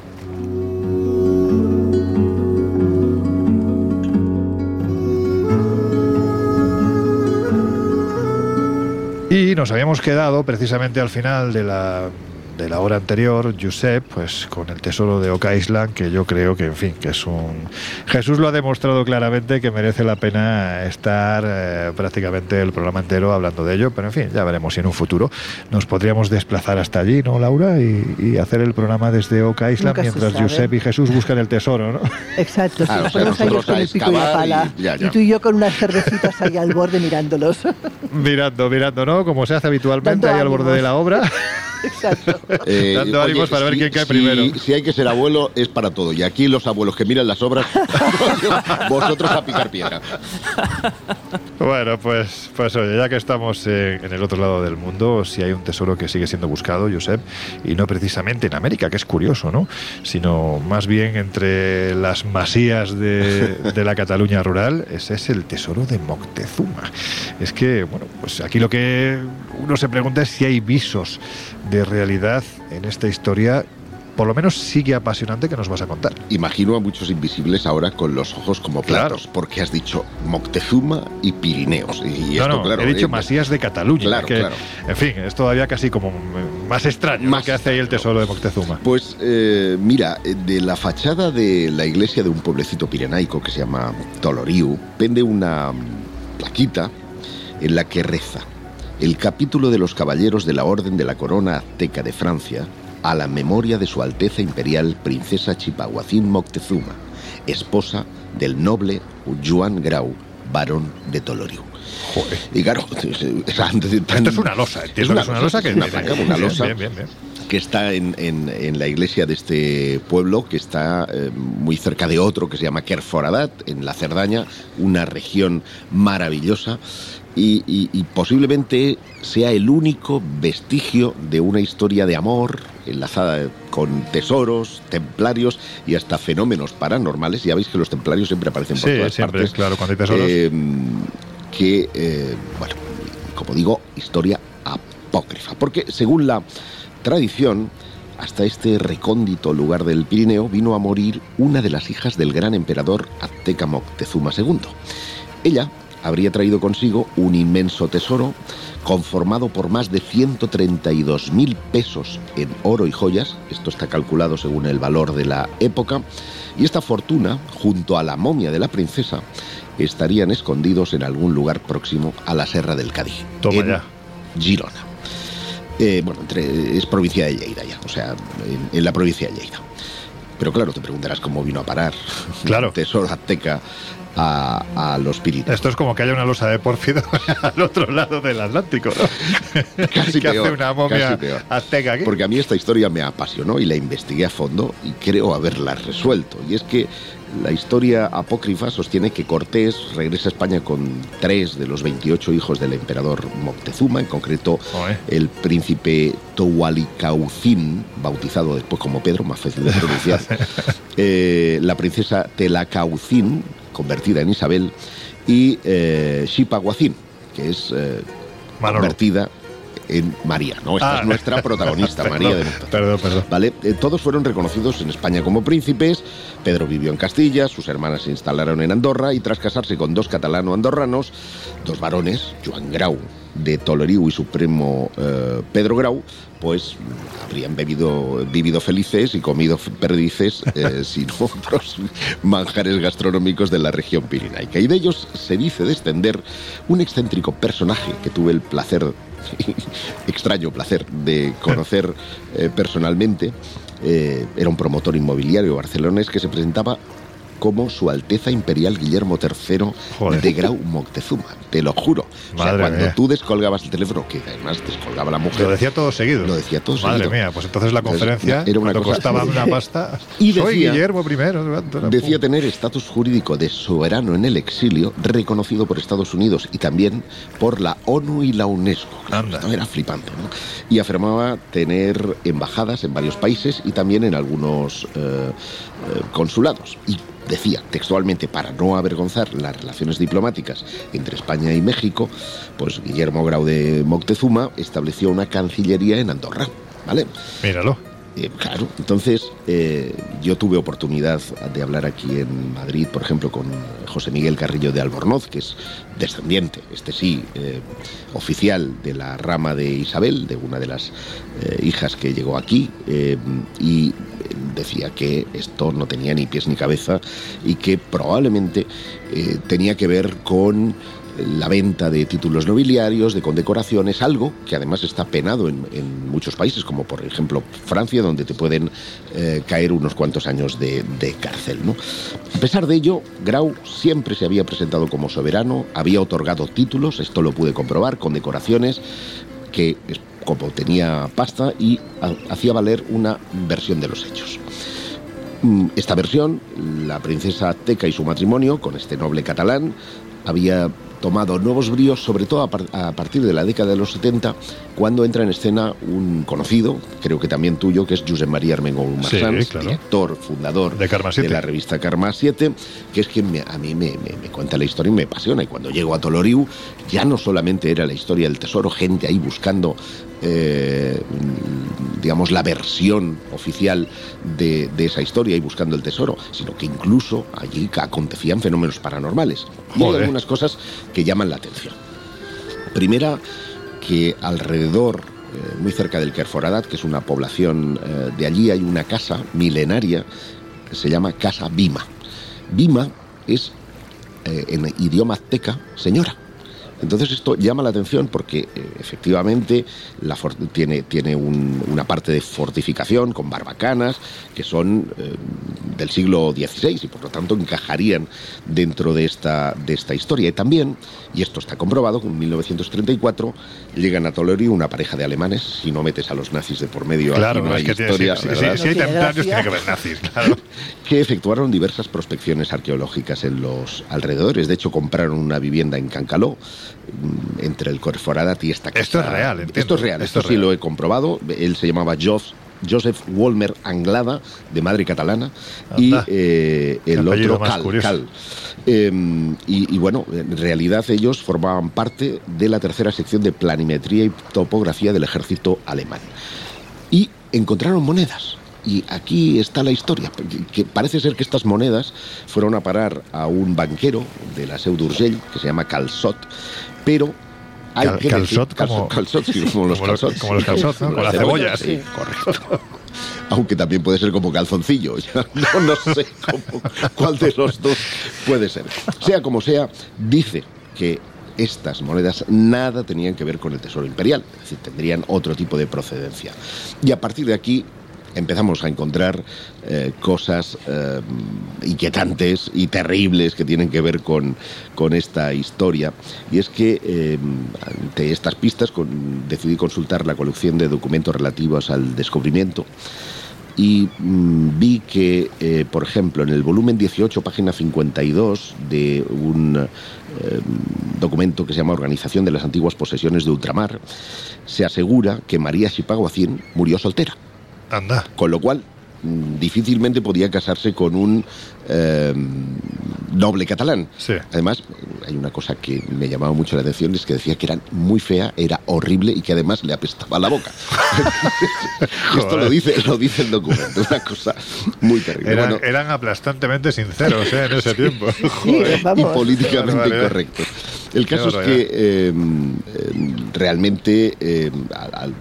Y nos habíamos quedado precisamente al final de la de la hora anterior, Josep, pues con el tesoro de Oca Island, que yo creo que, en fin, que es un... Jesús lo ha demostrado claramente que merece la pena estar eh, prácticamente el programa entero hablando de ello, pero en fin, ya veremos si en un futuro nos podríamos desplazar hasta allí, ¿no, Laura? Y, hacer el programa desde Oca Island mientras Josep y Jesús buscan el tesoro, ¿no? Exacto, con el pico y la pala. Y, tú y yo con unas cervecitas ahí al borde mirándolos. Mirando, mirando, ¿no? Como se hace habitualmente ahí al borde de la obra. Exacto. Eh, Dando ánimos para ver quién cae primero. Si hay que ser abuelo, es para todo. Y aquí los abuelos que miran las obras, vosotros a picar piedra. Bueno, pues, pues oye, ya que estamos en el otro lado del mundo, si hay un tesoro que sigue siendo buscado, Josep, y no precisamente en América, que es curioso, ¿no? Sino más bien entre las masías de, de la Cataluña rural, ese es el tesoro de Moctezuma. Es que, bueno, pues aquí lo que uno se pregunta si hay visos de realidad en esta historia por lo menos sigue apasionante que nos vas a contar. Imagino a muchos invisibles ahora con los ojos como platos, porque has dicho Moctezuma y Pirineos. Y esto, claro, he dicho eh, Masías de Cataluña. Claro, claro. En fin, es todavía casi como más extraño más que hace ahí el tesoro de Moctezuma. Pues eh, mira, de la fachada de la iglesia de un pueblecito pirenaico que se llama Toloriu, pende una plaquita en la que reza el capítulo de los caballeros de la Orden de la Corona Azteca de Francia a la memoria de Su Alteza Imperial Princesa Chipahuacín Moctezuma, esposa del noble Juan Grau, barón de Toloriu. Y claro, Esto es una losa, es una, losa que una, losa que está en, la iglesia de este pueblo, que está eh, muy cerca de otro que se llama Kerforadat, en la Cerdaña, una región maravillosa y, posiblemente sea el único vestigio de una historia de amor enlazada con tesoros, templarios y hasta fenómenos paranormales. Ya veis que los templarios siempre aparecen por todas siempre, partes. claro, cuando hay tesoros. Eh, que, eh, bueno, como digo, historia apócrifa. Porque según la tradición, hasta este recóndito lugar del Pirineo vino a morir una de las hijas del gran emperador Azteca Moctezuma II. Ella habría traído consigo un inmenso tesoro conformado por más de 132 mil pesos en oro y joyas, esto está calculado según el valor de la época, y esta fortuna, junto a la momia de la princesa, estarían escondidos en algún lugar próximo a la Serra del Cádiz, en Girona. Eh, bueno, es provincia de Lleida ya, o sea, en, en la provincia de Lleida. Pero claro, te preguntarás cómo vino a parar claro. tesoro azteca a, los Pirineos. Esto es como que haya una losa de pórfido al otro lado del Atlántico, ¿no? Casi que peor, hace una momia azteca aquí. Porque a mí esta historia me apasionó y la investigué a fondo y creo haberla resuelto. Y es que la historia apócrifa sostiene que Cortés regresa a España con tres de los 28 hijos del emperador Moctezuma, en concreto el príncipe Toualicaucín, bautizado después como Pedro, más fácil de pronunciar, eh, la princesa Telacaucín, convertida en Isabel, y eh, que es eh, convertida en María, ¿no? Esta es ah. nuestra protagonista, María de Perdón, perdón. ¿Vale? Eh, todos fueron reconocidos en España como príncipes. Pedro vivió en Castilla, sus hermanas se instalaron en Andorra y tras casarse con dos catalano-andorranos, dos varones, Joan Grau de Toloriu y su primo eh, Pedro Grau, pues habrían bebido, vivido felices y comido perdices eh, sin otros manjares gastronómicos de la región pirinaica. Y de ellos se dice descender un excéntrico personaje que tuve el placer, extraño placer, de conocer eh, personalmente. era un promotor inmobiliario barcelonés que se presentaba como Su Alteza Imperial Guillermo III de Grau Moctezuma. Te lo juro. o sea, cuando tú descolgabas el teléfono, que además descolgaba la mujer. Lo decía todo seguido. Lo decía todo Madre seguido. Mía, pues entonces la conferencia era una cosa, costaba una pasta. y decía, Soy Guillermo I. Decía tener estatus jurídico de soberano en el exilio, reconocido por Estados Unidos y también por la ONU y la UNESCO. Anda. Era flipante. ¿no? Y afirmaba tener embajadas en varios países y también en algunos eh, eh, consulados. Y decía textualmente, para no avergonzar las relaciones diplomáticas entre España y México, pues Guillermo Grau de Moctezuma estableció una cancillería en Andorra, ¿vale? Míralo. Eh, claro, entonces eh, yo tuve oportunidad de hablar aquí en Madrid, por ejemplo, con José Miguel Carrillo de Albornoz, que es descendiente, este sí, eh, oficial de la rama de Isabel, de una de las hijas que llegó aquí, y decía que esto no tenía ni pies ni cabeza y que probablemente tenía que ver con la venta de títulos nobiliarios, de condecoraciones, algo que además está penado en, muchos países, como por ejemplo Francia, donde te pueden eh, caer unos cuantos años de, cárcel. ¿no? A pesar de ello, Grau siempre se había presentado como soberano, había otorgado títulos, esto lo pude comprobar, condecoraciones, que como tenía pasta y hacía valer una versión de los hechos. Mm, esta versión, la princesa Teca y su matrimonio con este noble catalán, había tomado nuevos bríos, sobre todo a, partir de la década de los 70, cuando entra en escena un conocido, creo que también tuyo, que es Josep María Armengol Marsans, director, fundador de, la revista Karma 7, que es quien a mí me, cuenta la historia y me apasiona. Y cuando llego a Toloriu, ya no solamente era la historia del tesoro, gente ahí buscando eh, digamos, la versión oficial de, esa historia y buscando el tesoro, sino que incluso allí acontecían fenómenos paranormales. Y hay algunas cosas que llaman la atención. Primera, que alrededor, eh, muy cerca del Kerforadat, que es una población eh, de allí, hay una casa milenaria que se llama Casa Bima. Bima es, en idioma azteca, señora. Entonces esto llama la atención porque eh, efectivamente tiene, tiene una parte de fortificación con barbacanas que son eh, del siglo XVI y por lo tanto encajarían dentro de esta, de esta historia. Y también, y esto está comprobado, en 1934 llegan a Tolori una pareja de alemanes, si no metes a los nazis de por medio, claro, no hay historia. si, hay templarios tiene que haber nazis, claro. que efectuaron diversas prospecciones arqueológicas en los alrededores. De hecho, compraron una vivienda en Cancaló, entre el Corforadat y esta casa. Esto es real, entiendo. Esto es real, esto, sí lo he comprobado. Él se llamaba Joseph Wolmer Anglada, de madre catalana, y eh, el otro Cal. Em, y, y, bueno, en realidad ellos formaban parte de la tercera sección de planimetría y topografía del ejército alemán. Y encontraron monedas y aquí está la historia, que parece ser que estas monedas fueron a parar a un banquero de la Seu d'Urgell, que se llama Calzot, pero hay que calzot, como, como, los calzots. Como los calzots, ¿no? Con las cebollas. Sí, correcto. Aunque también puede ser como calzoncillo. No, no sé cuál de los dos puede ser. Sea como sea, dice que estas monedas nada tenían que ver con el tesoro imperial, es decir, tendrían otro tipo de procedencia. Y a partir de aquí empezamos a encontrar eh, cosas eh, inquietantes y terribles que tienen que ver con, con esta historia. Y es que eh, ante estas pistas decidí consultar la colección de documentos relativos al descubrimiento y mm, vi que, por ejemplo, en el volumen 18, página 52 de un documento que se llama Organización de las Antiguas Posesiones de Ultramar, se asegura que María Chipaguacín murió soltera. Anda. Con lo cual, mm, difícilmente podía casarse con un em, noble catalán. Además, hay una cosa que me llamaba mucho la atención, es que decía que era muy fea, era horrible y que además le apestaba la boca. Esto lo dice, lo dice el documento, una cosa muy terrible. Eran, aplastantemente sinceros ¿eh? en ese tiempo. y políticamente correctos. El caso es que em, em, realmente al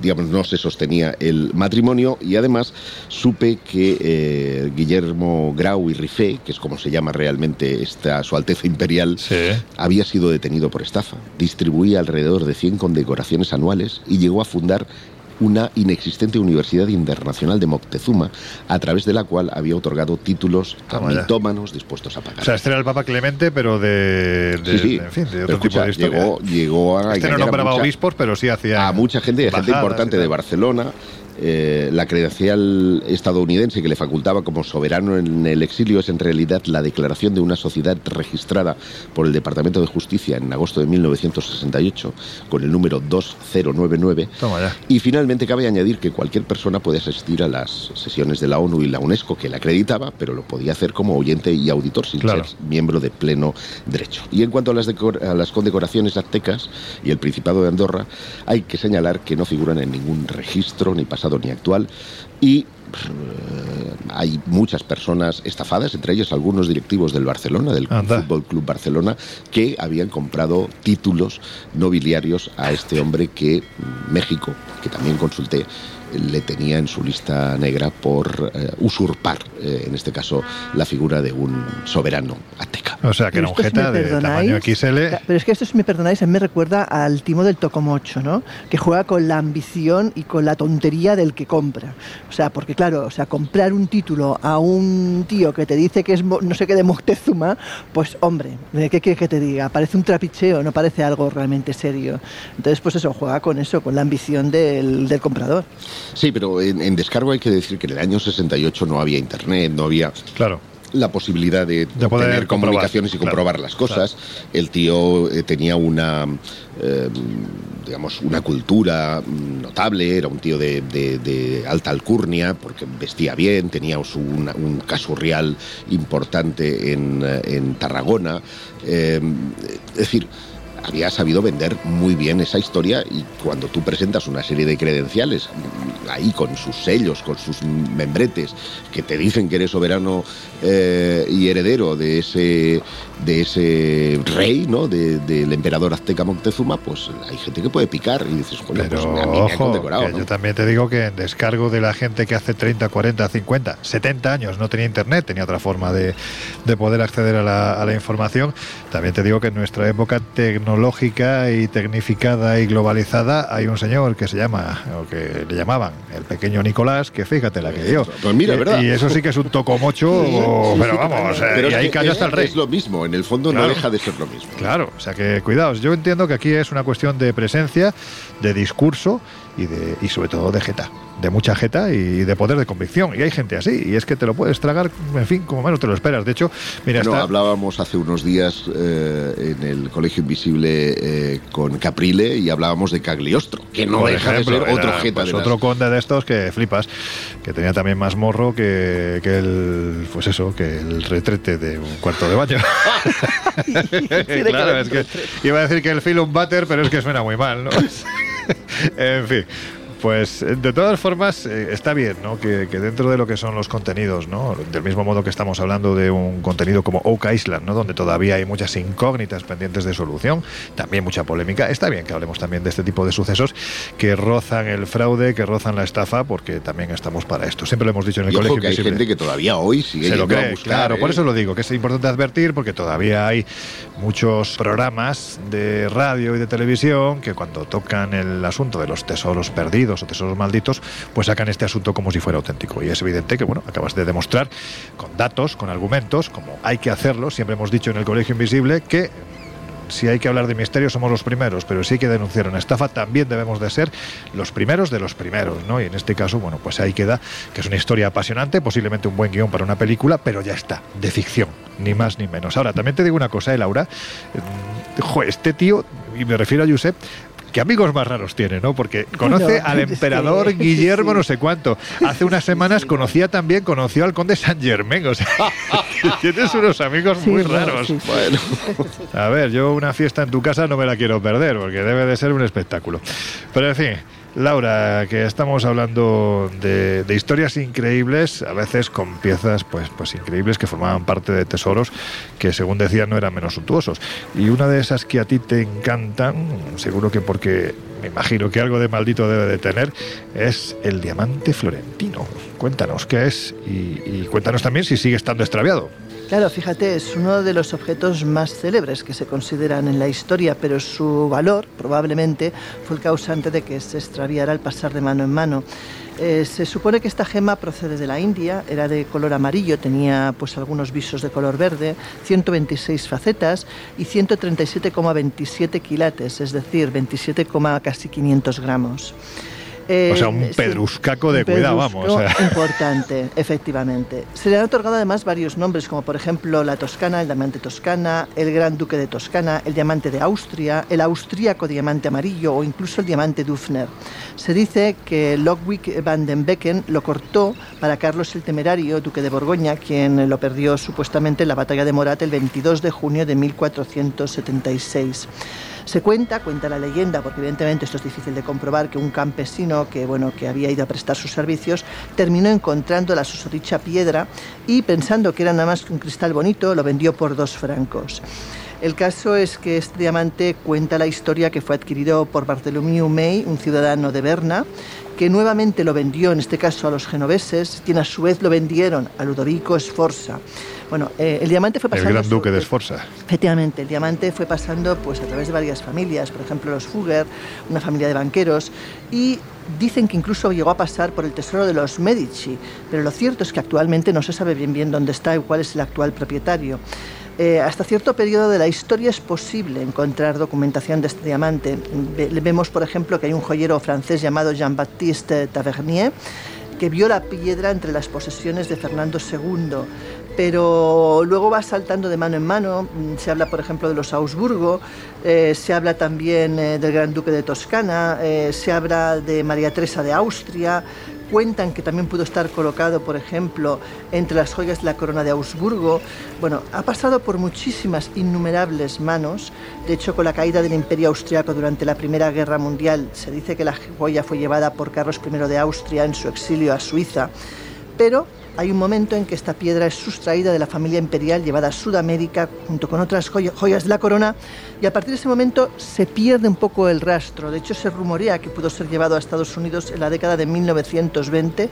digamos, no se sostenía el matrimonio y además supe que eh, Guillermo Grau y Rifé, que es como se llama realmente esta Su Alteza Imperial, había sido detenido por estafa. Distribuía alrededor de 100 condecoraciones anuales y llegó a fundar una inexistente Universidad Internacional de Moctezuma, a través de la cual había otorgado títulos a mitómanos dispuestos a pagar. O sea, este era el Papa Clemente, pero de, sí, sí. En fin, de otro tipo de Llegó, llegó a este no nombraba obispos, pero sí hacía... A mucha gente, gente importante de Barcelona, eh, la credencial estadounidense que le facultaba como soberano en el exilio es en realidad la declaración de una sociedad registrada por el Departamento de Justicia en agosto de 1968 con el número 2099. Y finalmente cabe añadir que cualquier persona puede asistir a las sesiones de la ONU y la UNESCO que la acreditaba, pero lo podía hacer como oyente y auditor sin ser miembro de pleno derecho. Y en cuanto a las, a las condecoraciones aztecas y el Principado de Andorra, hay que señalar que no figuran en ningún registro ni pasado ni actual, y eh, hay muchas personas estafadas, entre ellos algunos directivos del Barcelona, del Fútbol Club Barcelona, que habían comprado títulos nobiliarios a este hombre que México, que también consulté, le tenía en su lista negra por eh, usurpar, eh, en este caso, la figura de un soberano azteca. O sea, que era un jeta de tamaño XL. Pero es que esto, si me perdonáis, a mí me recuerda al timo del Tocomocho, ¿no? Que juega con la ambición y con la tontería del que compra. O sea, porque claro, o sea, comprar un título a un tío que te dice que es no sé qué de Moctezuma, pues hombre, ¿qué quieres que te diga? Parece un trapicheo, no parece algo realmente serio. Entonces, pues eso, juega con eso, con la ambición del, del comprador. Sí, pero en, descargo hay que decir que en el año 68 no había internet, no había... Claro la posibilidad de, tener comunicaciones y comprobar las cosas. El tío eh, tenía una, eh, digamos, una cultura notable, era un tío de, alta alcurnia, porque vestía bien, tenía un caso real importante en, en Tarragona. Eh, es decir, había sabido vender muy bien esa historia y cuando tú presentas una serie de credenciales ahí con sus sellos, con sus membretes, que te dicen que eres soberano eh, y heredero de ese, de ese rey, ¿no? del emperador azteca Montezuma, pues hay gente que puede picar y dices, pues a mí me condecorado. Yo también te digo que en descargo de la gente que hace 30, 40, 50, 70 años no tenía internet, tenía otra forma de, de poder acceder a la, a la información, también te digo que en nuestra época tecnológica y tecnificada y globalizada, hay un señor que se llama, o que le llamaban, el pequeño Nicolás, que fíjate la que dio. Pues mira, y, ¿verdad? Y eso sí que es un tocomocho, pero vamos, y ahí cayó hasta el rey. Es lo mismo, en el fondo no deja de ser lo mismo. Claro, o sea que cuidaos, yo entiendo que aquí es una cuestión de presencia, de discurso y, de, y sobre todo de jeta de mucha jeta y de poder de convicción. Y hay gente así, y es que te lo puedes tragar, en fin, como menos te lo esperas. De hecho, mira, bueno, hablábamos hace unos días eh, en el Colegio Invisible eh, con Caprile y hablábamos de Cagliostro, que no deja de ser otro jeta. Pues otro conde de estos que flipas, que tenía también más morro que, que el, pues eso, que el retrete de un cuarto de baño. claro, es que iba a decir que el film butter, pero es que suena muy mal, ¿no? en fin. Pues eh, de todas formas eh, está bien ¿no? Que, dentro de lo que son los contenidos, ¿no? del mismo modo que estamos hablando de un contenido como Oak Island, ¿no? donde todavía hay muchas incógnitas pendientes de solución, también mucha polémica, está bien que hablemos también de este tipo de sucesos que rozan el fraude, que rozan la estafa, porque también estamos para esto. Siempre lo hemos dicho en el colegio. Que hay gente que todavía hoy sigue Se lo cree, a buscar, Claro, por ¿eh? eso lo digo, que es importante advertir, porque todavía hay muchos programas de radio y de televisión que cuando tocan el asunto de los tesoros perdidos, o tesoros malditos, pues sacan este asunto como si fuera auténtico. Y es evidente que, bueno, acabas de demostrar con datos, con argumentos, como hay que hacerlo. Siempre hemos dicho en el Colegio Invisible que si hay que hablar de misterio somos los primeros, pero si hay que denunciar una estafa también debemos de ser los primeros de los primeros, ¿no? Y en este caso, bueno, pues ahí queda que es una historia apasionante, posiblemente un buen guion para una película, pero ya está, de ficción, ni más ni menos. Ahora, también te digo una cosa, ¿eh, Laura? Mm, este tío, y me refiero a Josep, qué amigos más raros tiene, ¿no? Porque conoce al emperador Guillermo no sé cuánto. Hace unas semanas conocía también, conoció al conde Saint Germain. O sea, tienes unos amigos muy raros. Bueno, a ver, yo una fiesta en tu casa no me la quiero perder, porque debe de ser un espectáculo. Pero en fin, Laura, que estamos hablando de, historias increíbles, a veces con piezas pues, pues increíbles que formaban parte de tesoros que, según decían, no eran menos suntuosos. Y una de esas que a ti te encantan, seguro que porque me imagino que algo de maldito debe de tener, es el diamante florentino. Cuéntanos qué es y cuéntanos también si sigue estando extraviado. Claro, fíjate, es uno de los objetos más célebres que se consideran en la historia, pero su valor probablemente fue el causante de que se extraviara al pasar de mano en mano. Eh, se supone que esta gema procede de la India, era de color amarillo, tenía pues algunos visos de color verde, 126 facetas y 137,27 quilates, es decir, 27, casi 500 gramos. O sea, un pedruscaco de cuidado, vamos. Importante, efectivamente. Se le han otorgado además varios nombres, como por ejemplo la Toscana, el diamante Toscana, el Gran Duque de Toscana, el diamante de Austria, el austríaco diamante amarillo o incluso el diamante Dufner. Se dice que Ludwig van den Becken lo cortó para Carlos el Temerario, duque de Borgoña, quien lo perdió supuestamente en la batalla de Morat el 22 de junio de 1476. Se cuenta, cuenta la leyenda, porque evidentemente esto es difícil de comprobar, que un campesino que, bueno, que había ido a prestar sus servicios terminó encontrando la susodicha piedra y pensando que era nada más que un cristal bonito, lo vendió por dos francos. El caso es que este diamante cuenta la historia que fue adquirido por Bartholomew May, un ciudadano de Berna, que nuevamente lo vendió, en este caso a los genoveses, quienes a su vez lo vendieron a Ludovico Sforza. Bueno, eh, el diamante fue pasando... El gran duque de Sforza. Efectivamente, el diamante fue pasando pues, a través de varias familias, por ejemplo los Fugger, una familia de banqueros, y dicen que incluso llegó a pasar por el tesoro de los Medici, pero lo cierto es que actualmente no se sabe bien bien dónde está y cuál es el actual propietario. Eh, hasta cierto periodo de la historia es posible encontrar documentación de este diamante. vemos, por ejemplo, que hay un joyero francés llamado Jean-Baptiste Tavernier que vio la piedra entre las posesiones de Fernando II pero luego va saltando de mano en mano. Mm, se habla, por ejemplo, de los Augsburgo, eh, se habla también eh, del Gran Duque de Toscana, eh, se habla de María Teresa de Austria. Cuentan que también pudo estar colocado, por ejemplo, entre las joyas de la corona de Augsburgo. Bueno, ha pasado por muchísimas, innumerables manos. De hecho, con la caída del Imperio Austriaco durante la Primera Guerra Mundial, se dice que la joya fue llevada por Carlos I de Austria en su exilio a Suiza. Pero hay un momento en que esta piedra es sustraída de la familia imperial, llevada a Sudamérica junto con otras joyas de la corona, y a partir de ese momento se pierde un poco el rastro. De hecho, se rumorea que pudo ser llevado a Estados Unidos en la década de 1920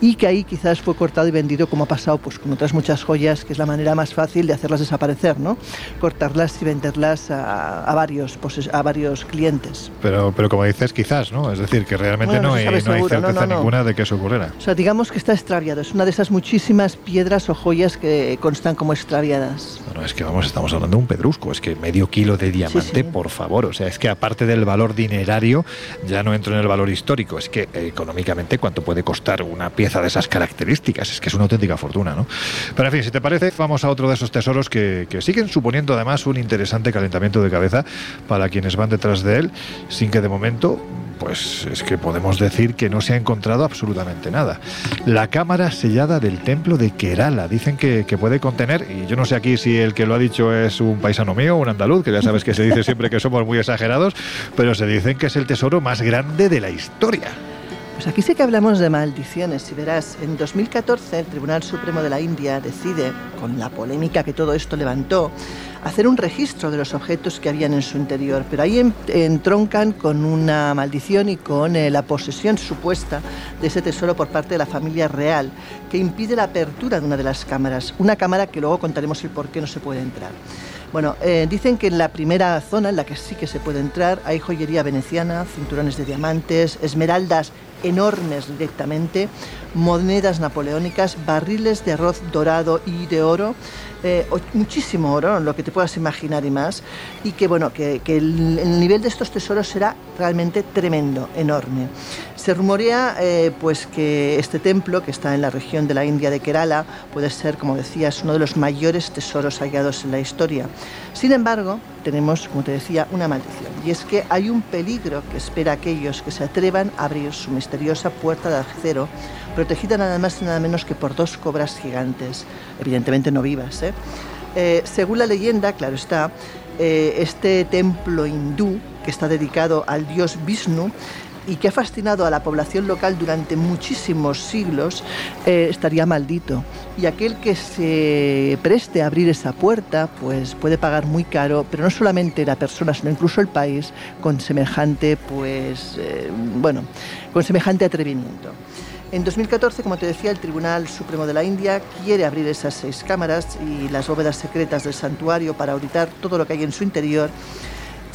y que ahí quizás fue cortado y vendido como ha pasado pues, con otras muchas joyas, que es la manera más fácil de hacerlas desaparecer, ¿no? cortarlas y venderlas a, varios, pues, a varios clientes. Pero, pero como dices, quizás, ¿no? Es decir, que realmente no, hay, certeza ninguna de que eso ocurriera. O sea, digamos que está extraviado. Es una de esas muchísimas piedras o joyas que constan como extraviadas. Bueno, es que vamos, estamos hablando de un pedrusco, es que medio kilo de diamante, por favor. O sea, es que aparte del valor dinerario, ya no entro en el valor histórico, es que económicamente cuánto puede costar una pieza de esas características, es que es una auténtica fortuna, ¿no? Pero en fin, si te parece, vamos a otro de esos tesoros que, que siguen suponiendo además un interesante calentamiento de cabeza para quienes van detrás de él, sin que de momento pues es que podemos decir que no se ha encontrado absolutamente nada. La cámara sellada del templo de Kerala, dicen que, puede contener, y yo no sé aquí si el que lo ha dicho es un paisano mío, un andaluz, que ya sabes que se dice siempre que somos muy exagerados, pero se dicen que es el tesoro más grande de la historia. Pues aquí sí que hablamos de maldiciones. Y verás, en 2014 el Tribunal Supremo de la India decide, con la polémica que todo esto levantó, hacer un registro de los objetos que habían en su interior. Pero ahí entroncan con una maldición y con eh, la posesión supuesta de ese tesoro por parte de la familia real, que impide la apertura de una de las cámaras. Una cámara que luego contaremos el por qué no se puede entrar. Bueno, eh, dicen que en la primera zona, en la que sí que se puede entrar, hay joyería veneciana, cinturones de diamantes, esmeraldas enormes directamente, monedas napoleónicas, barriles de arroz dorado y de oro, eh, muchísimo oro, lo que te puedas imaginar y más, y que bueno, que, el, nivel de estos tesoros será realmente tremendo, enorme. Se rumorea eh, pues que este templo, que está en la región de la India de Kerala, puede ser, como decías, uno de los mayores tesoros hallados en la historia. Sin embargo, tenemos, como te decía, una maldición, y es que hay un peligro que espera a aquellos que se atrevan a abrir su misteriosa puerta de acero, protegida nada más y nada menos que por dos cobras gigantes, evidentemente no vivas. ¿eh? Eh, según la leyenda, claro está, eh, este templo hindú, que está dedicado al dios Vishnu, y que ha fascinado a la población local durante muchísimos siglos, estaría maldito. Y aquel que se preste a abrir esa puerta, pues puede pagar muy caro, pero no solamente la persona, sino incluso el país, con semejante, pues, bueno, con semejante atrevimiento. En 2014, como te decía, el Tribunal Supremo de la India quiere abrir esas seis cámaras y las bóvedas secretas del santuario para auditar todo lo que hay en su interior.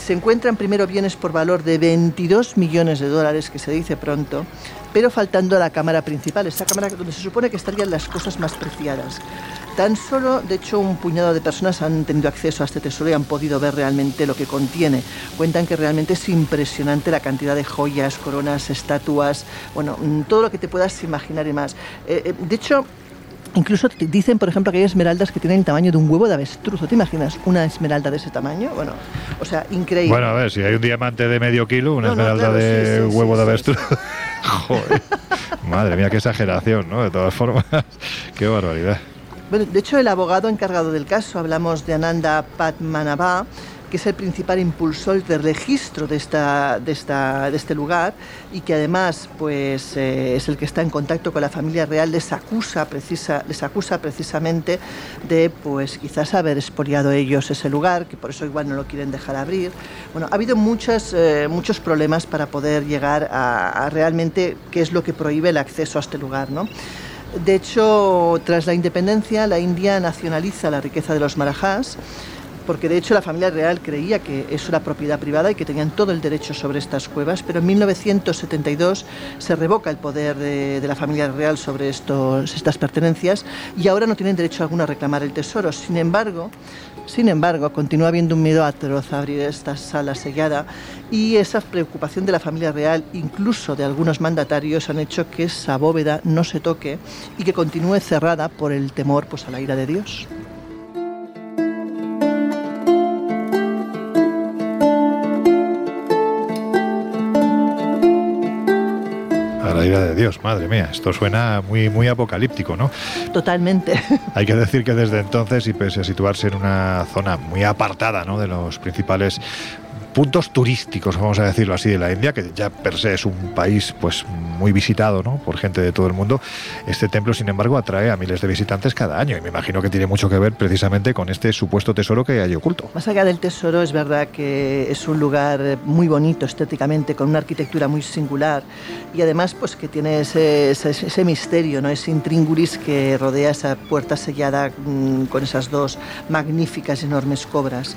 Se encuentran primero bienes por valor de 22 millones de dólares, que se dice pronto, pero faltando la cámara principal, esa cámara donde se supone que estarían las cosas más preciadas. Tan solo, de hecho, un puñado de personas han tenido acceso a este tesoro y han podido ver realmente lo que contiene. Cuentan que realmente es impresionante la cantidad de joyas, coronas, estatuas, bueno, mm, todo lo que te puedas imaginar y más. Eh, eh, de hecho, Incluso dicen, por ejemplo, que hay esmeraldas que tienen el tamaño de un huevo de avestruz. ¿Te imaginas una esmeralda de ese tamaño? Bueno, o sea, increíble. Bueno, a ver, si hay un diamante de medio kilo, una esmeralda de huevo de avestruz. Joder. Madre mía, qué exageración, ¿no? De todas formas, qué barbaridad. Bueno, de hecho, el abogado encargado del caso, hablamos de Ananda Padmanabha, que es el principal impulsor del registro de, esta, de, esta, de este lugar y que además pues, eh, es el que está en contacto con la familia real, les acusa, precisa, les acusa precisamente de pues, quizás haber expoliado ellos ese lugar, que por eso igual no lo quieren dejar abrir. Bueno, ha habido muchas, eh, muchos problemas para poder llegar a, a, realmente qué es lo que prohíbe el acceso a este lugar. ¿no? De hecho, tras la independencia, la India nacionaliza la riqueza de los marajás porque de hecho la familia real creía que eso era propiedad privada y que tenían todo el derecho sobre estas cuevas, pero en 1972 se revoca el poder de, la familia real sobre estos, estas pertenencias y ahora no tienen derecho alguno a reclamar el tesoro. Sin embargo, sin embargo, continúa habiendo un miedo atroz a abrir esta sala sellada y esa preocupación de la familia real, incluso de algunos mandatarios, han hecho que esa bóveda no se toque y que continúe cerrada por el temor pues, a la ira de Dios. Ira de Dios, madre mía, esto suena muy, muy apocalíptico, ¿no? Totalmente. Hay que decir que desde entonces, y pese a situarse en una zona muy apartada ¿no? de los principales puntos turísticos, vamos a decirlo así, de la India, que ya per se es un país pues muy visitado ¿no? por gente de todo el mundo, este templo, sin embargo, atrae a miles de visitantes cada año y me imagino que tiene mucho que ver precisamente con este supuesto tesoro que hay oculto. Más allá del tesoro, es verdad que es un lugar muy bonito estéticamente, con una arquitectura muy singular y además pues que tiene ese, misterio, ¿no? ese intríngulis que rodea esa puerta sellada mmm, con esas dos magníficas, enormes cobras.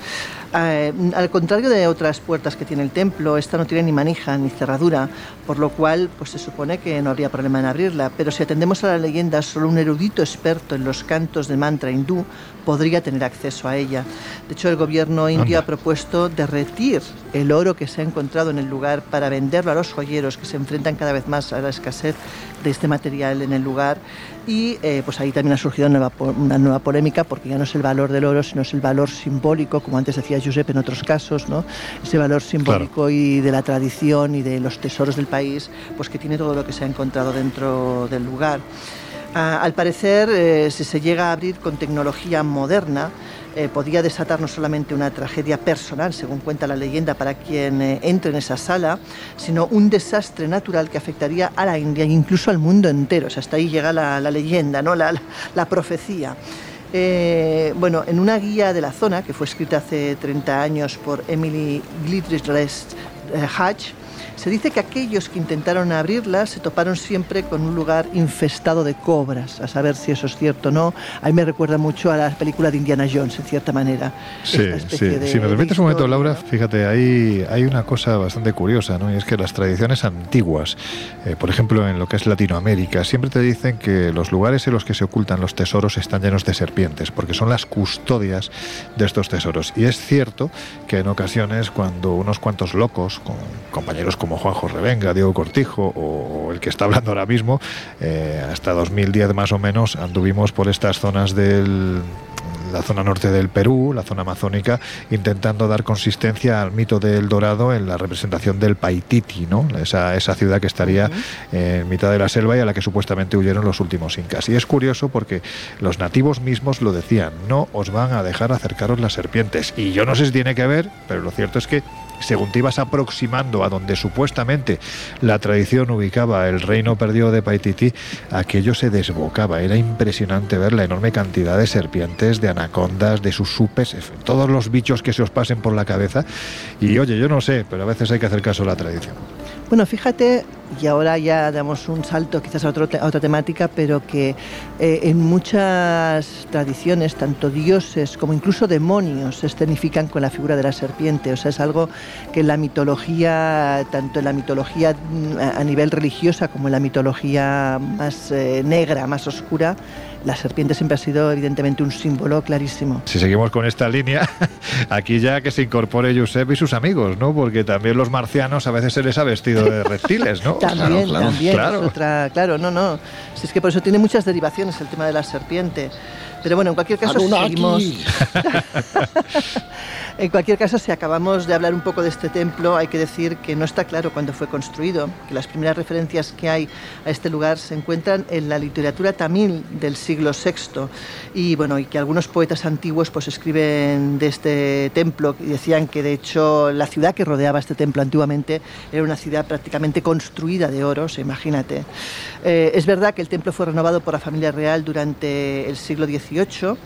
Eh, al contrario de otras puertas que tiene el templo, esta no tiene ni manija ni cerradura, por lo cual pues, se supone que no habría problema en abrirla. Pero si atendemos a la leyenda, solo un erudito experto en los cantos de mantra hindú podría tener acceso a ella. De hecho, el gobierno indio ha propuesto derretir el oro que se ha encontrado en el lugar para venderlo a los joyeros que se enfrentan cada vez más a la escasez de este material en el lugar y eh, pues ahí también ha surgido una nueva, una nueva, polémica porque ya no es el valor del oro sino es el valor simbólico como antes decía Josep en otros casos ¿no? ese valor simbólico claro. y de la tradición y de los tesoros del país pues que tiene todo lo que se ha encontrado dentro del lugar ah, al parecer eh, si se llega a abrir con tecnología moderna eh, podía desatar no solamente una tragedia personal, según cuenta la leyenda, para quien eh, entre en esa sala, sino un desastre natural que afectaría a la India e incluso al mundo entero. O sea, hasta ahí llega la, leyenda, ¿no? la, profecía. Eh, bueno, en una guía de la zona, que fue escrita hace 30 años por Emily Glidrich Hatch, se dice que aquellos que intentaron abrirla se toparon siempre con un lugar infestado de cobras, a saber si eso es cierto o no. A mí me recuerda mucho a la película de Indiana Jones, en cierta manera. Sí, sí. De, si me permites un momento, Laura, fíjate, hay, hay una cosa bastante curiosa, ¿no? Y es que las tradiciones antiguas, eh, por ejemplo, en lo que es Latinoamérica, siempre te dicen que los lugares en los que se ocultan los tesoros están llenos de serpientes, porque son las custodias de estos tesoros. Y es cierto que en ocasiones, cuando unos cuantos locos, con compañeros como Juanjo Revenga, Diego Cortijo o, o el que está hablando ahora mismo, eh, hasta 2010 más o menos anduvimos por estas zonas del la zona norte del Perú, la zona amazónica, intentando dar consistencia al mito del Dorado en la representación del Paititi, ¿no? esa, esa ciudad que estaría en mitad de la selva y a la que supuestamente huyeron los últimos incas. Y es curioso porque los nativos mismos lo decían, no os van a dejar acercaros las serpientes. Y yo no sé si tiene que ver, pero lo cierto es que según te ibas aproximando a donde supuestamente la tradición ubicaba el reino perdido de Paititi, aquello se desbocaba. Era impresionante ver la enorme cantidad de serpientes, de anacondas, de susupes, todos los bichos que se os pasen por la cabeza. Y oye, yo no sé, pero a veces hay que hacer caso a la tradición. Bueno, fíjate, y ahora ya damos un salto quizás a, otra temática, pero que eh, en muchas tradiciones, tanto dioses como incluso demonios se escenifican con la figura de la serpiente. O sea, es algo que en la mitología, tanto en la mitología mm, a nivel religiosa como en la mitología más eh, negra, más oscura, la serpiente siempre ha sido evidentemente un símbolo clarísimo. Si seguimos con esta línea, aquí ya que se incorpore Josep y sus amigos, ¿no? Porque también los marcianos a veces se les ha vestido de reptiles, ¿no? también, también. Claro. otra, claro, no, no. Si es que por eso tiene muchas derivaciones el tema de la serpiente. Pero bueno, en cualquier caso seguimos. en cualquier caso, si acabamos de hablar un poco de este templo, hay que decir que no está claro cuándo fue construido, que las primeras referencias que hay a este lugar se encuentran en la literatura tamil del siglo VI y bueno, y que algunos poetas antiguos pues escriben de este templo y decían que de hecho la ciudad que rodeaba este templo antiguamente era una ciudad prácticamente construida de oro, imagínate. Eh, es verdad que el templo fue renovado por la familia real durante el siglo XIX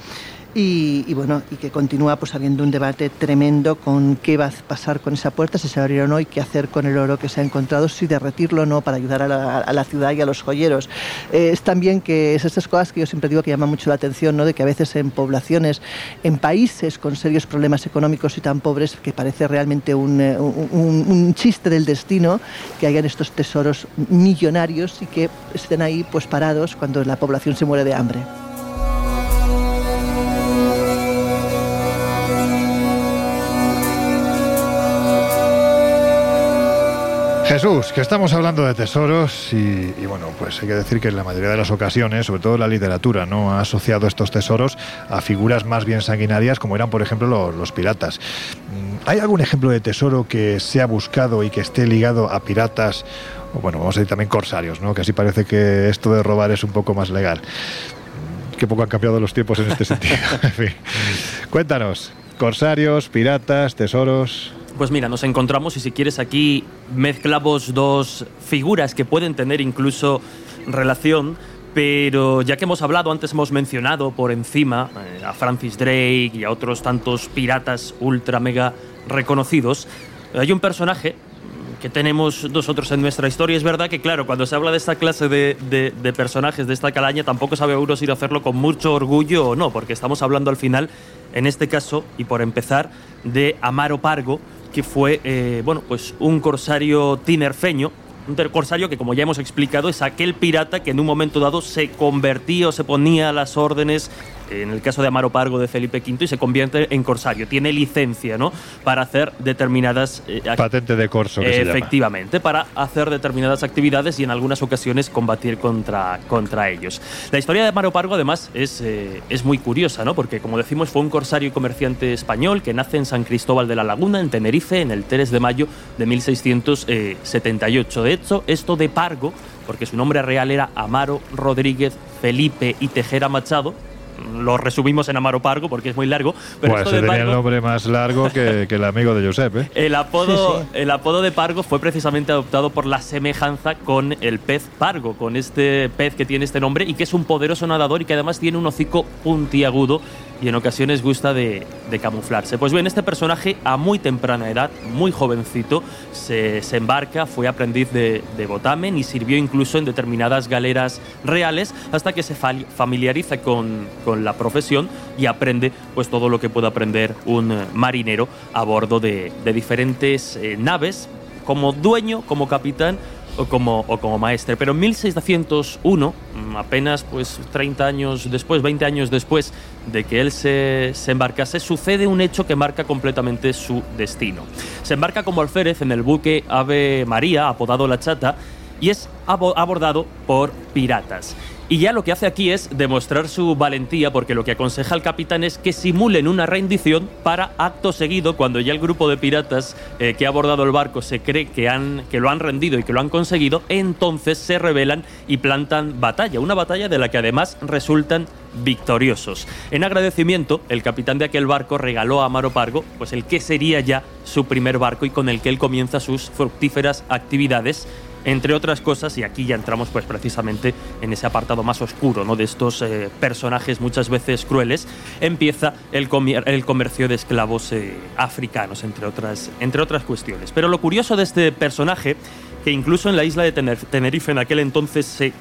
y, bueno, y que continúa pues habiendo un debate tremendo con qué va a pasar con esa puerta, si se abrirá o no, y qué hacer con el oro que se ha encontrado, si derretirlo o no para ayudar a la, ciudad y a los joyeros. Eh, es también que es estas cosas que yo siempre digo que llaman mucho la atención, ¿no? de que a veces en poblaciones, en países con serios problemas económicos y tan pobres, que parece realmente un, eh, un chiste del destino, que hayan estos tesoros millonarios y que estén ahí pues parados cuando la población se muere de hambre. Jesús, que estamos hablando de tesoros y, bueno, pues hay que decir que en la mayoría de las ocasiones, sobre todo la literatura, no ha asociado estos tesoros a figuras más bien sanguinarias como eran, por ejemplo, los, piratas. Mm, ¿Hay algún ejemplo de tesoro que se ha buscado y que esté ligado a piratas? O bueno, vamos a decir también corsarios, ¿no? Que así parece que esto de robar es un poco más legal. Mm, qué poco han cambiado los tiempos en este sentido. en fin. Cuéntanos, corsarios, piratas, tesoros. Pues mira, nos encontramos y si quieres aquí mezclamos dos figuras que pueden tener incluso relación, pero ya que hemos hablado, antes hemos mencionado por encima eh, a Francis Drake y a otros tantos piratas ultra mega reconocidos, hay un personaje que tenemos nosotros en nuestra historia. Es verdad que, claro, cuando se habla de esta clase de, de, personajes de esta calaña, tampoco sabe uno si hacerlo con mucho orgullo o no, porque estamos hablando al final, en este caso, y por empezar, de Amaro Pargo, que fue eh, bueno, pues un corsario tinerfeño, un corsario que, como ya hemos explicado, es aquel pirata que en un momento dado se convertía o se ponía a las órdenes en el caso de Amaro Pargo de Felipe V, y se convierte en corsario. Tiene licencia ¿no? para hacer determinadas... Eh, Patente de corso. efectivamente, para hacer determinadas actividades y en algunas ocasiones combatir contra, contra ellos. La historia de Amaro Pargo, además, es, eh, es muy curiosa, ¿no? porque, como decimos, fue un corsario y comerciante español que nace en San Cristóbal de la Laguna, en Tenerife, en el 3 de mayo de 1678. De hecho, esto de Pargo, porque su nombre real era Amaro Rodríguez Felipe y Tejera Machado, lo resumimos en Amaro Pargo porque es muy largo. Pero pues tenía el nombre más largo que, el amigo de Josep. ¿eh? El, apodo, el apodo de Pargo fue precisamente adoptado por la semejanza con el pez Pargo, con este pez que tiene este nombre y que es un poderoso nadador y que además tiene un hocico puntiagudo y en ocasiones gusta de, camuflarse. Pues bien, este personaje a muy temprana edad, muy jovencito, se, embarca, fue aprendiz de, de, botamen y sirvió incluso en determinadas galeras reales hasta que se familiariza con, la profesión y aprende pues todo lo que puede aprender un eh, marinero a bordo de, diferentes eh, naves como dueño, como capitán o como, o como maestre. Pero en 1601, mm, apenas pues 30 años después, 20 años después de que él se, se, embarcase, sucede un hecho que marca completamente su destino. Se embarca como alférez en el buque Ave María, apodado La Chata, y es abordado por piratas. Y ya lo que hace aquí es demostrar su valentía porque lo que aconseja al capitán es que simulen una rendición para acto seguido, cuando ya el grupo de piratas eh, que ha abordado el barco se cree que, han, que lo han rendido y que lo han conseguido, entonces se rebelan y plantan batalla, una batalla de la que además resultan victoriosos. En agradecimiento, el capitán de aquel barco regaló a Amaro Pargo pues el que sería ya su primer barco y con el que él comienza sus fructíferas actividades entre otras cosas, y aquí ya entramos pues precisamente en ese apartado más oscuro ¿no? de estos eh, personajes muchas veces crueles, empieza el, el comercio de esclavos eh, africanos, entre otras, entre otras cuestiones. Pero lo curioso de este personaje, que incluso en la isla de Tenerife en aquel entonces se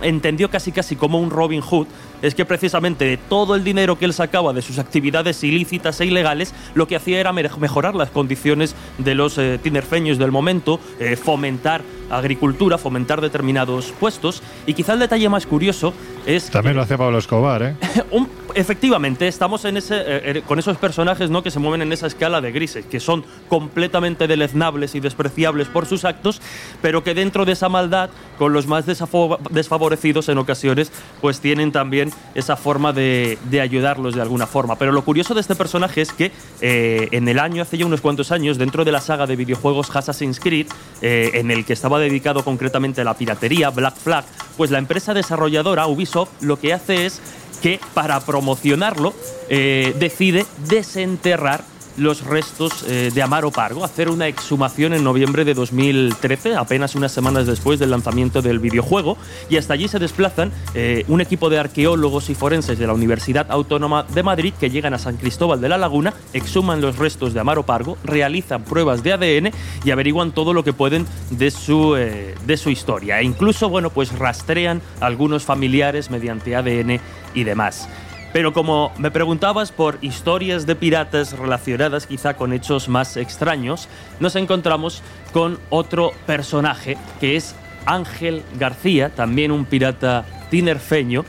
entendió casi casi como un Robin Hood, es que precisamente de todo el dinero que él sacaba de sus actividades ilícitas e ilegales, lo que hacía era mejorar las condiciones de los eh, tinerfeños del momento, fomentar agricultura, fomentar determinados puestos. Y quizá el detalle más curioso es... También lo hace Pablo Escobar, ¿eh? efectivamente, estamos en ese, eh, eh, con esos personajes ¿no? que se mueven en esa escala de grises, que son completamente deleznables y despreciables por sus actos, pero que dentro de esa maldad, con los más desfavorecidos en ocasiones, pues tienen también esa forma de, ayudarlos de alguna forma. Pero lo curioso de este personaje es que eh, en el año, hace ya unos cuantos años, dentro de la saga de videojuegos Assassin's Creed, en el que estaba dedicado concretamente a la piratería, Black Flag, pues la empresa desarrolladora Ubisoft lo que hace es que para promocionarlo eh, decide desenterrar los restos eh, de Amaro Pargo, hacer una exhumación en noviembre de 2013, apenas unas semanas después del lanzamiento del videojuego, y hasta allí se desplazan eh, un equipo de arqueólogos y forenses de la Universidad Autónoma de Madrid que llegan a San Cristóbal de la Laguna, exhuman los restos de Amaro Pargo, realizan pruebas de ADN y averiguan todo lo que pueden de su, de su historia. E incluso, bueno, pues rastrean a algunos familiares mediante ADN y demás. Pero como me preguntabas por historias de piratas relacionadas quizá con hechos más extraños, nos encontramos con otro personaje que es Ángel García, también un pirata tinerfeño,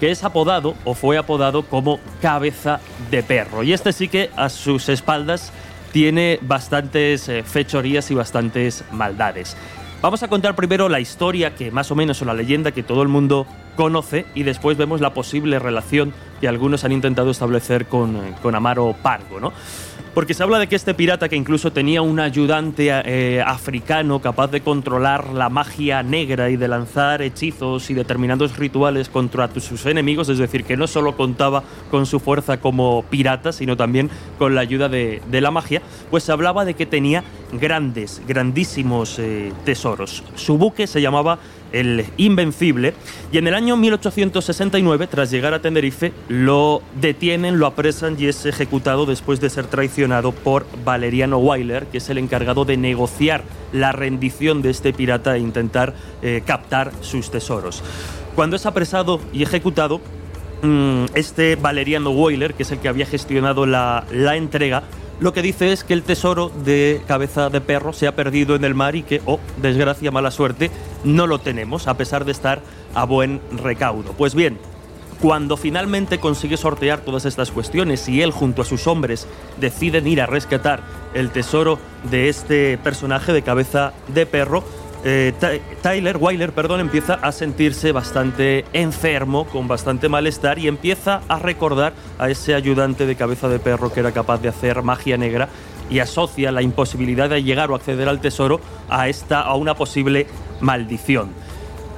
que es apodado o fue apodado como cabeza de perro. Y este sí que a sus espaldas tiene bastantes eh, fechorías y bastantes maldades. Vamos a contar primero la historia que más o menos o la leyenda que todo el mundo conoce y después vemos la posible relación que algunos han intentado establecer con, con Amaro Pargo, ¿no? Porque se habla de que este pirata, que incluso tenía un ayudante eh, africano capaz de controlar la magia negra y de lanzar hechizos y determinados rituales contra sus enemigos, es decir, que no solo contaba con su fuerza como pirata, sino también con la ayuda de, la magia, pues se hablaba de que tenía grandes, grandísimos eh, tesoros. Su buque se llamaba el Invencible, y en el año 1869, tras llegar a Tenerife, lo detienen, lo apresan y es ejecutado después de ser traicionado por Valeriano Weiler, que es el encargado de negociar la rendición de este pirata e intentar eh, captar sus tesoros. Cuando es apresado y ejecutado, mm, este Valeriano Weiler, que es el que había gestionado la, la entrega, lo que dice es que el tesoro de cabeza de perro se ha perdido en el mar y que, oh, desgracia, mala suerte, no lo tenemos, a pesar de estar a buen recaudo. Pues bien, cuando finalmente consigue sortear todas estas cuestiones y él junto a sus hombres deciden ir a rescatar el tesoro de este personaje de cabeza de perro, eh, Tyler, Weiler, perdón, empieza a sentirse bastante enfermo, con bastante malestar y empieza a recordar a ese ayudante de cabeza de perro que era capaz de hacer magia negra y asocia la imposibilidad de llegar o acceder al tesoro a, esta, a una posible maldición.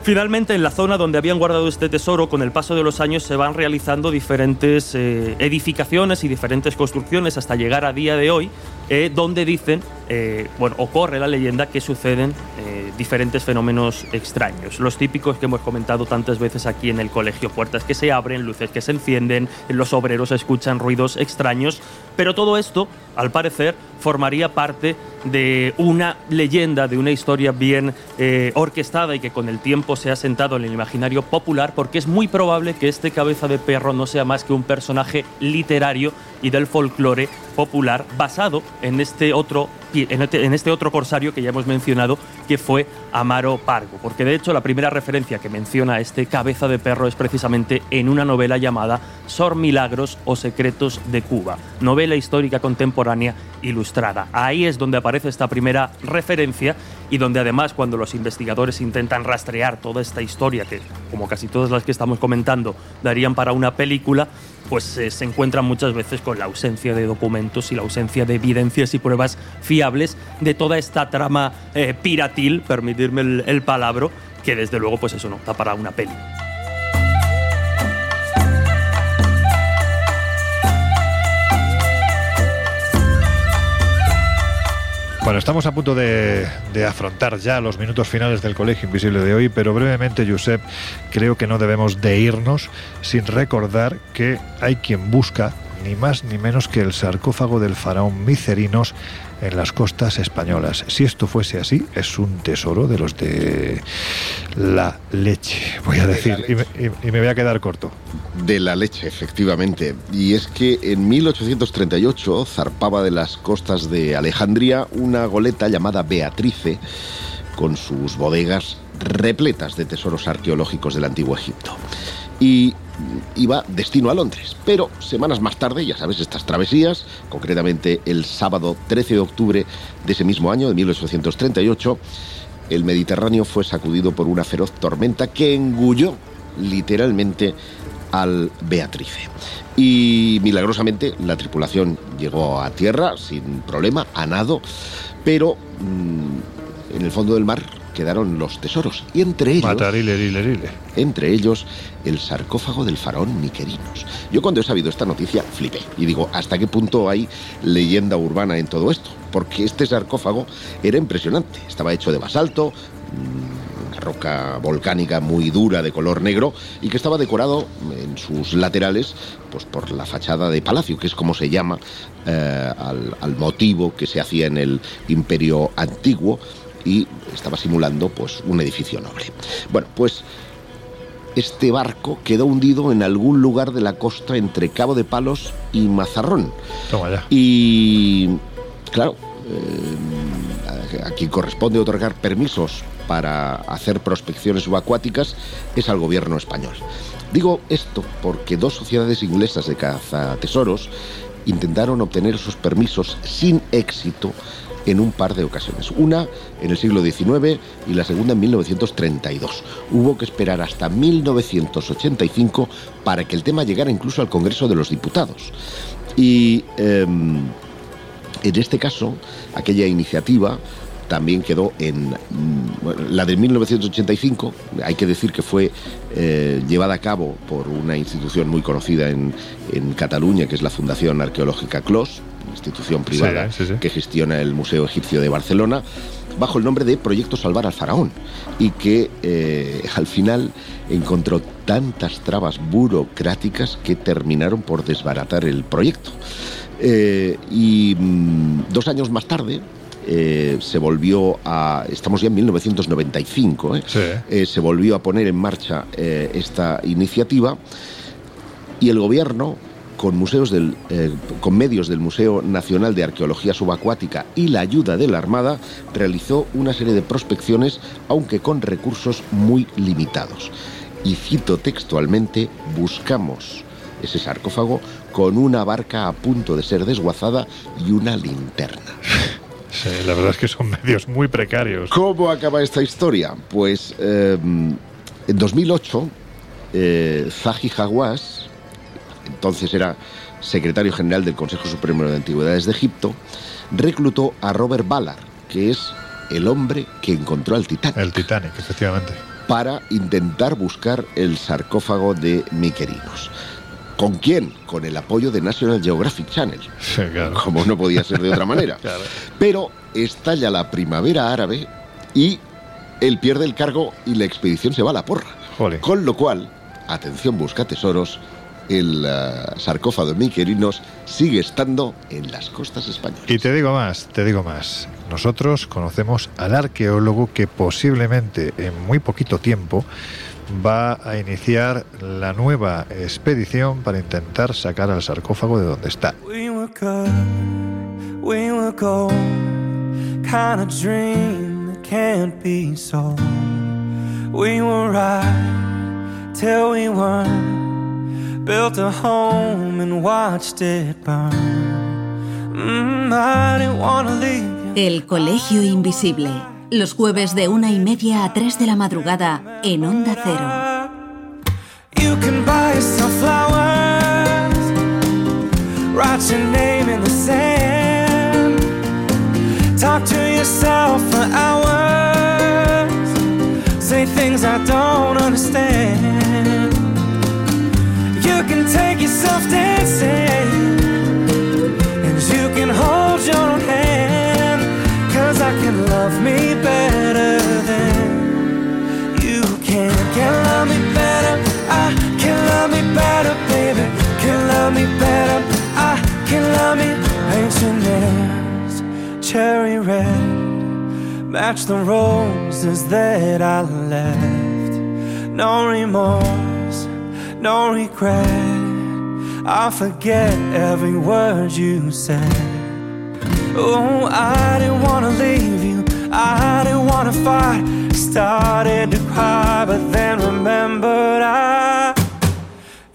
Finalmente, en la zona donde habían guardado este tesoro, con el paso de los años se van realizando diferentes eh, edificaciones y diferentes construcciones hasta llegar a día de hoy, eh, donde dicen, eh, bueno, ocurre la leyenda que suceden diferentes fenómenos extraños. Los típicos que hemos comentado tantas veces aquí en el colegio, puertas que se abren, luces que se encienden, los obreros escuchan ruidos extraños, pero todo esto, al parecer, formaría parte de una leyenda, de una historia bien eh, orquestada y que con el tiempo se ha sentado en el imaginario popular, porque es muy probable que este cabeza de perro no sea más que un personaje literario y del folclore popular basado en este otro este, en este otro corsario que ya hemos mencionado que fue Amaro Pargo porque de hecho la primera referencia que menciona este cabeza de perro es precisamente en una novela llamada Sor Milagros o Secretos de Cuba novela histórica contemporánea ilustrada. Ahí es donde aparece esta primera referencia y donde además cuando los investigadores intentan rastrear toda esta historia que como casi todas las que estamos comentando darían para una película pues eh, se encuentran muchas veces con la ausencia de documentos y la ausencia de evidencias y pruebas fiables de toda esta trama eh, piratil, permitirme el, el palabra, que desde luego pues eso no está para una peli. Bueno, estamos a punto de, afrontar ya los minutos finales del Colegio Invisible de hoy, pero brevemente, Josep, creo que no debemos de irnos sin recordar que hay quien busca ni más ni menos que el sarcófago del faraón Micerinos en las costas españolas. Si esto fuese así, es un tesoro de los de la leche, voy a decir, y me, voy a quedar corto. De la leche, efectivamente. Y es que en 1838 zarpaba de las costas de Alejandría una goleta llamada Beatrice con sus bodegas repletas de tesoros arqueológicos del antiguo Egipto. Y iba destino a Londres. Pero semanas más tarde, ya sabes, estas travesías, concretamente el sábado 13 de octubre de ese mismo año, de 1838, el Mediterráneo fue sacudido por una feroz tormenta que engulló literalmente al Beatrice. Y milagrosamente la tripulación llegó a tierra sin problema, a nado, pero mm, en el fondo del mar quedaron los tesoros y entre ellos entre ellos el sarcófago del faraón Miquerinos. Yo cuando he sabido esta noticia flipé y digo, ¿hasta qué punto hay leyenda urbana en todo esto? Porque este sarcófago era impresionante, estaba hecho de basalto, mm, una roca volcánica muy dura de color negro y que estaba decorado en sus laterales pues por la fachada de palacio, que es como se llama eh, al, al motivo que se hacía en el imperio antiguo y estaba simulando pues un edificio noble. Bueno, pues este barco quedó hundido en algún lugar de la costa entre Cabo de Palos y Mazarrón. Toma ya. Y claro, eh, a quien corresponde otorgar permisos para hacer prospecciones subacuáticas es al gobierno español. Digo esto porque dos sociedades inglesas de cazatesoros intentaron obtener esos permisos sin éxito en un par de ocasiones. Una en el siglo XIX y la segunda en 1932. Hubo que esperar hasta 1985 para que el tema llegara incluso al Congreso de los Diputados. Y em, en este caso, aquella iniciativa también quedó en mm, la de 1985, hay que decir que fue eh, llevada a cabo por una institución muy conocida en, en Cataluña, que es la Fundación Arqueológica CLOS, institución privada que gestiona el Museo Egipcio de Barcelona, bajo el nombre de Proyecto Salvar al Faraón, y que eh, al final encontró tantas trabas burocráticas que terminaron por desbaratar el proyecto. Eh, y mm, dos años más tarde, eh, se volvió a. Estamos ya en 1995, se volvió a poner en marcha esta iniciativa y el gobierno con, museos del, eh, con medios del Museo Nacional de Arqueología Subacuática y la ayuda de la Armada, realizó una serie de prospecciones, aunque con recursos muy limitados. Y cito textualmente, buscamos ese sarcófago con una barca a punto de ser desguazada y una linterna. Sí, la verdad es que son medios muy precarios. ¿Cómo acaba esta historia? Pues eh, en 2008, eh, Zahi Hawass, entonces era secretario general del Consejo Supremo de Antigüedades de Egipto, reclutó a Robert Ballard, que es el hombre que encontró al Titanic. El Titanic, efectivamente. Para intentar buscar el sarcófago de Miquerinos. ¿Con quién? Con el apoyo de National Geographic Channel. Sí, claro. Como no podía ser de otra manera. Claro. Pero estalla la primavera árabe y él pierde el cargo y la expedición se va a la porra. Con lo cual, atención busca tesoros, el eh, sarcófago de Miquelinos sigue estando en las costas españolas. Y te digo más, te digo más. Nosotros conocemos al arqueólogo que posiblemente en muy poquito tiempo va a iniciar la nueva expedición para intentar sacar al sarcófago de donde está. We were good, we were gold, kind of dream that can't be sold. We were right till we weren't, built a home and watched it burn. Mm, I didn't wanna leave you. El Colegio Invisible. Los jueves de una y media a 3 de la madrugada en Onda Cero. You can buy yourself flowers, write your name in the sand, talk to yourself for hours, say things I don't understand. Yourself dancing, and you can hold your own hand, cause I can love me better than you can. Can love me better, I can love me better, baby. Can love me better, I can love me. Paint your nails cherry red, match the roses that I left. No remorse, no regret. I forget every word you said. Oh, I didn't wanna leave you. I didn't wanna fight, started to cry, but then remembered I.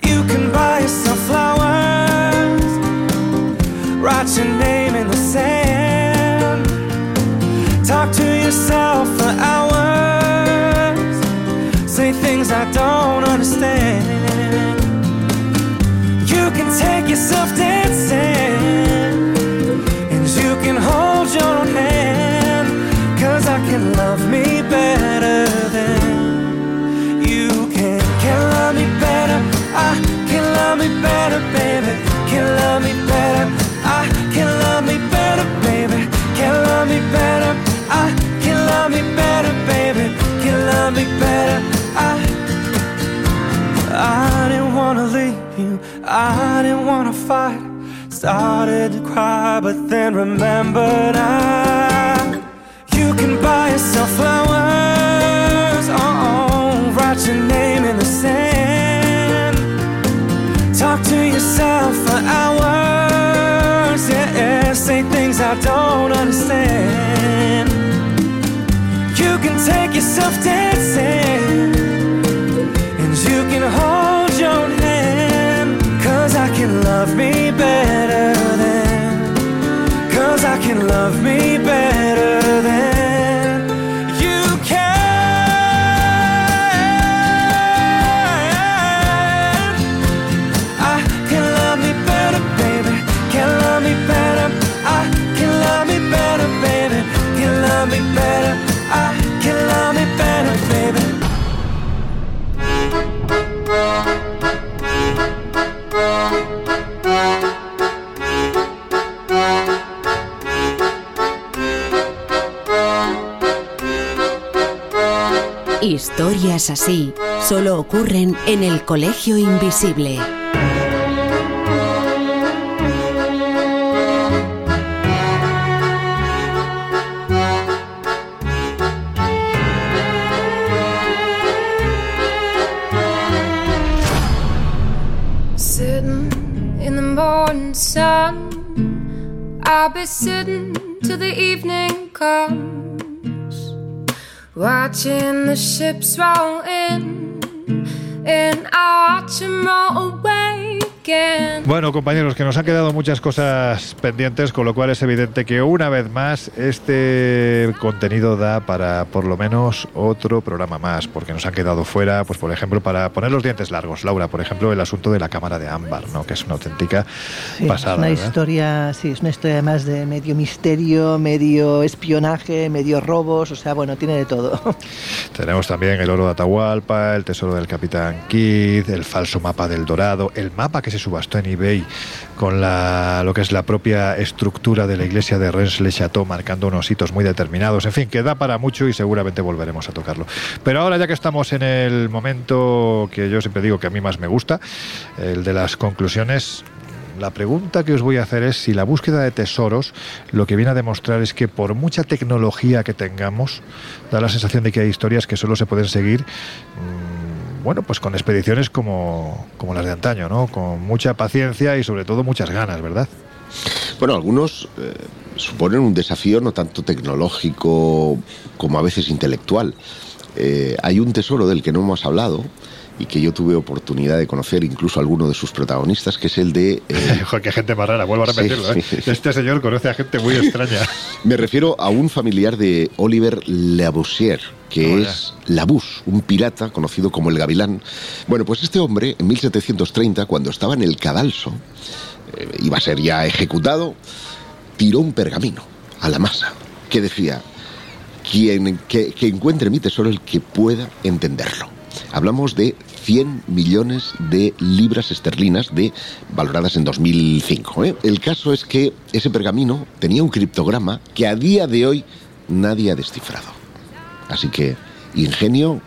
You can buy yourself flowers, write your name in the sand, talk to yourself for hours, say things I don't understand. Take yourself dancing, and you can hold your own hand, cause I can love me better than you can. Can love me better, I can love me better, baby. Can love me better, I can love me better, baby. Can love me better, I can love me better, baby. Can love me better, I. I didn't wanna leave I didn't wanna fight. Started to cry, but then remembered I. You can buy yourself flowers, oh, write your name in the sand. Talk to yourself for hours, yeah, yeah, say things I don't understand. You can take yourself dancing and you can hold your can love me better than cause i can love me better than Historias así solo ocurren en el Colegio Invisible. I'll be sitting till the evening comes, watching the ships roll in, and I watch them roll. Bueno, compañeros, que nos han quedado muchas cosas pendientes, con lo cual es evidente que una vez más este contenido da para por lo menos otro programa más, porque nos han quedado fuera, pues por ejemplo, para poner los dientes largos. Laura, por ejemplo, el asunto de la cámara de ámbar, ¿no? que es una auténtica Sí, pasada. es una ¿verdad? historia, sí, es una historia además de medio misterio, medio espionaje, medio robos, o sea, bueno, tiene de todo. Tenemos también el oro de Atahualpa, el tesoro del Capitán Kidd, el falso mapa del Dorado, el mapa que se subastó en eBay con la, lo que es la propia estructura de la iglesia de Rennes-le-Château, marcando unos hitos muy determinados. En fin, que da para mucho y seguramente volveremos a tocarlo. Pero ahora, ya que estamos en el momento que yo siempre digo que a mí más me gusta, el de las conclusiones, la pregunta que os voy a hacer es si la búsqueda de tesoros lo que viene a demostrar es que por mucha tecnología que tengamos, da la sensación de que hay historias que solo se pueden seguir, mm, bueno, pues con expediciones como, como las de antaño, ¿no? Con mucha paciencia y sobre todo muchas ganas, ¿verdad? Bueno, algunos eh, suponen un desafío no tanto tecnológico como a veces intelectual. Eh, hay un tesoro del que no hemos hablado y que yo tuve oportunidad de conocer incluso a alguno de sus protagonistas, que es el de... eh, Joder, qué gente más rara, vuelvo a Sí, repetirlo. ¿eh? sí. Este señor conoce a gente muy extraña. me refiero a un familiar de Oliver Laboussière, que es Labousse, un pirata conocido como el Gavilán. Bueno, pues este hombre, en 1730, cuando estaba en el cadalso, eh, iba a ser ya ejecutado, tiró un pergamino a la masa que decía, quien que, que encuentre mi tesoro el que pueda entenderlo. Hablamos de 100 millones de libras esterlinas de valoradas en 2005. ¿eh? El caso es que ese pergamino tenía un criptograma que a día de hoy nadie ha descifrado. Así que, ingenio,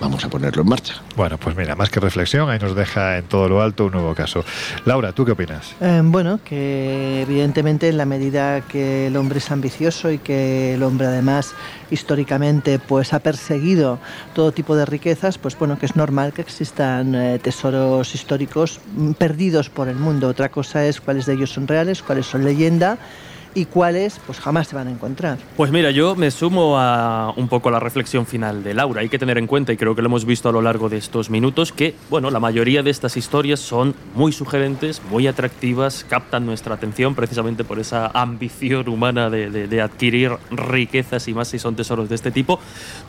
vamos a ponerlo en marcha. Bueno, pues mira, más que reflexión, ahí nos deja en todo lo alto un nuevo caso. Laura, ¿tú qué opinas? Eh, bueno, que evidentemente en la medida que el hombre es ambicioso y que el hombre además históricamente pues ha perseguido todo tipo de riquezas, pues bueno, que es normal que existan eh, tesoros históricos perdidos por el mundo. Otra cosa es cuáles de ellos son reales, cuáles son leyenda y cuáles pues jamás se van a encontrar. Pues mira, yo me sumo a un poco la reflexión final de Laura. Hay que tener en cuenta, y creo que lo hemos visto a lo largo de estos minutos, que bueno, la mayoría de estas historias son muy sugerentes, muy atractivas, captan nuestra atención precisamente por esa ambición humana de, de- de adquirir riquezas y más si son tesoros de este tipo,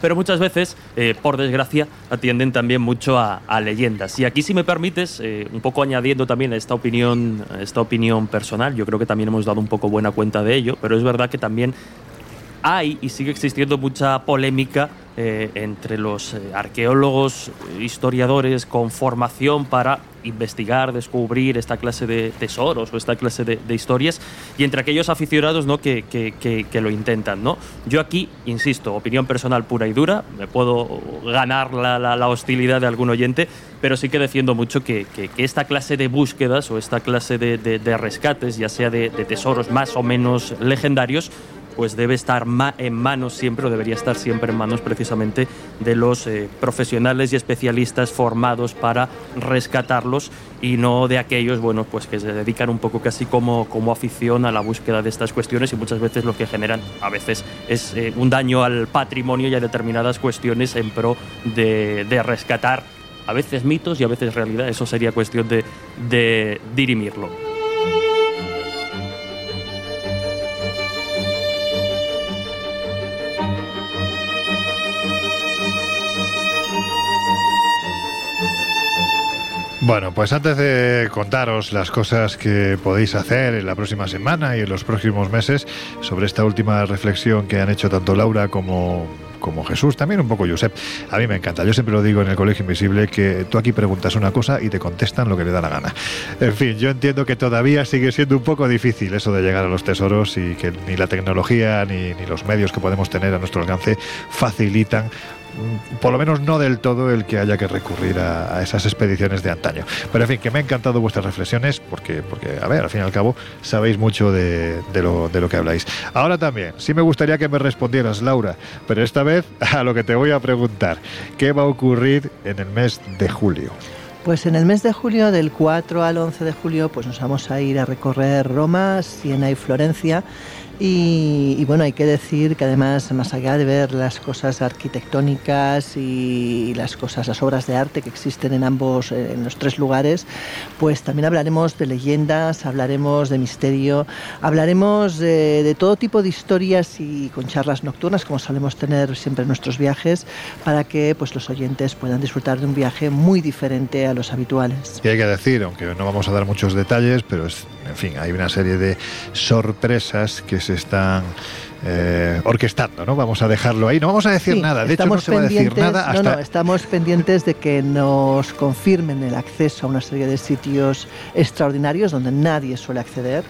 pero muchas veces, eh, por desgracia, atienden también mucho a, a leyendas. Y aquí, si me permites, eh, un poco añadiendo también a esta opinión, a esta opinión personal, yo creo que también hemos dado un poco buena cuenta de ello, pero es verdad que también hay y sigue existiendo mucha polémica eh, entre los eh, arqueólogos, historiadores con formación para investigar, descubrir esta clase de tesoros o esta clase de, historias y entre aquellos aficionados ¿no? que, que- que- lo intentan. ¿no? Yo aquí, insisto, opinión personal pura y dura, me puedo ganar la, la- hostilidad de algún oyente, pero sí que defiendo mucho que, esta clase de búsquedas o esta clase de, de- rescates, ya sea de tesoros más o menos legendarios, pues debe estar ma- en manos siempre, o debería estar siempre en manos precisamente de los eh, profesionales y especialistas formados para rescatarlos y no de aquellos, bueno, pues que se dedican un poco casi como, como afición a la búsqueda de estas cuestiones y muchas veces lo que generan a veces es eh, un daño al patrimonio y a determinadas cuestiones en pro de, de rescatar a veces mitos y a veces realidad. Eso sería cuestión de, de dirimirlo. Bueno, pues antes de contaros las cosas que podéis hacer en la próxima semana y en los próximos meses sobre esta última reflexión que han hecho tanto Laura como, como Jesús, también un poco Josep, a mí me encanta. Yo siempre lo digo en el Colegio Invisible que tú aquí preguntas una cosa y te contestan lo que le da la gana. En fin, yo entiendo que todavía sigue siendo un poco difícil eso de llegar a los tesoros y que ni la tecnología ni, ni los medios que podemos tener a nuestro alcance facilitan por lo menos no del todo el que haya que recurrir a, esas expediciones de antaño. Pero en fin, que me han encantado vuestras reflexiones porque, porque a ver, al fin y al cabo, sabéis mucho de, de lo, de lo que habláis. Ahora también, sí me gustaría que me respondieras, Laura, pero esta vez a lo que te voy a preguntar. ¿Qué va a ocurrir en el mes de julio? Pues en el mes de julio, del 4 al 11 de julio, pues nos vamos a ir a recorrer Roma, Siena y Florencia. Y, y bueno, hay que decir que además, más allá de ver las cosas arquitectónicas y las cosas, las obras de arte que existen en ambos, eh, en los tres lugares, pues también hablaremos de leyendas, hablaremos de misterio, hablaremos de, de todo tipo de historias y con charlas nocturnas, como solemos tener siempre en nuestros viajes, para que pues los oyentes puedan disfrutar de un viaje muy diferente a los habituales. Y hay que decir, aunque no vamos a dar muchos detalles, pero es, en fin, hay una serie de sorpresas que se están eh, orquestando, ¿no? Vamos a dejarlo ahí. No vamos a decir Sí, nada. De hecho, no se va a decir nada no, hasta. no, estamos pendientes de que nos confirmen el acceso a una serie de sitios extraordinarios donde nadie suele acceder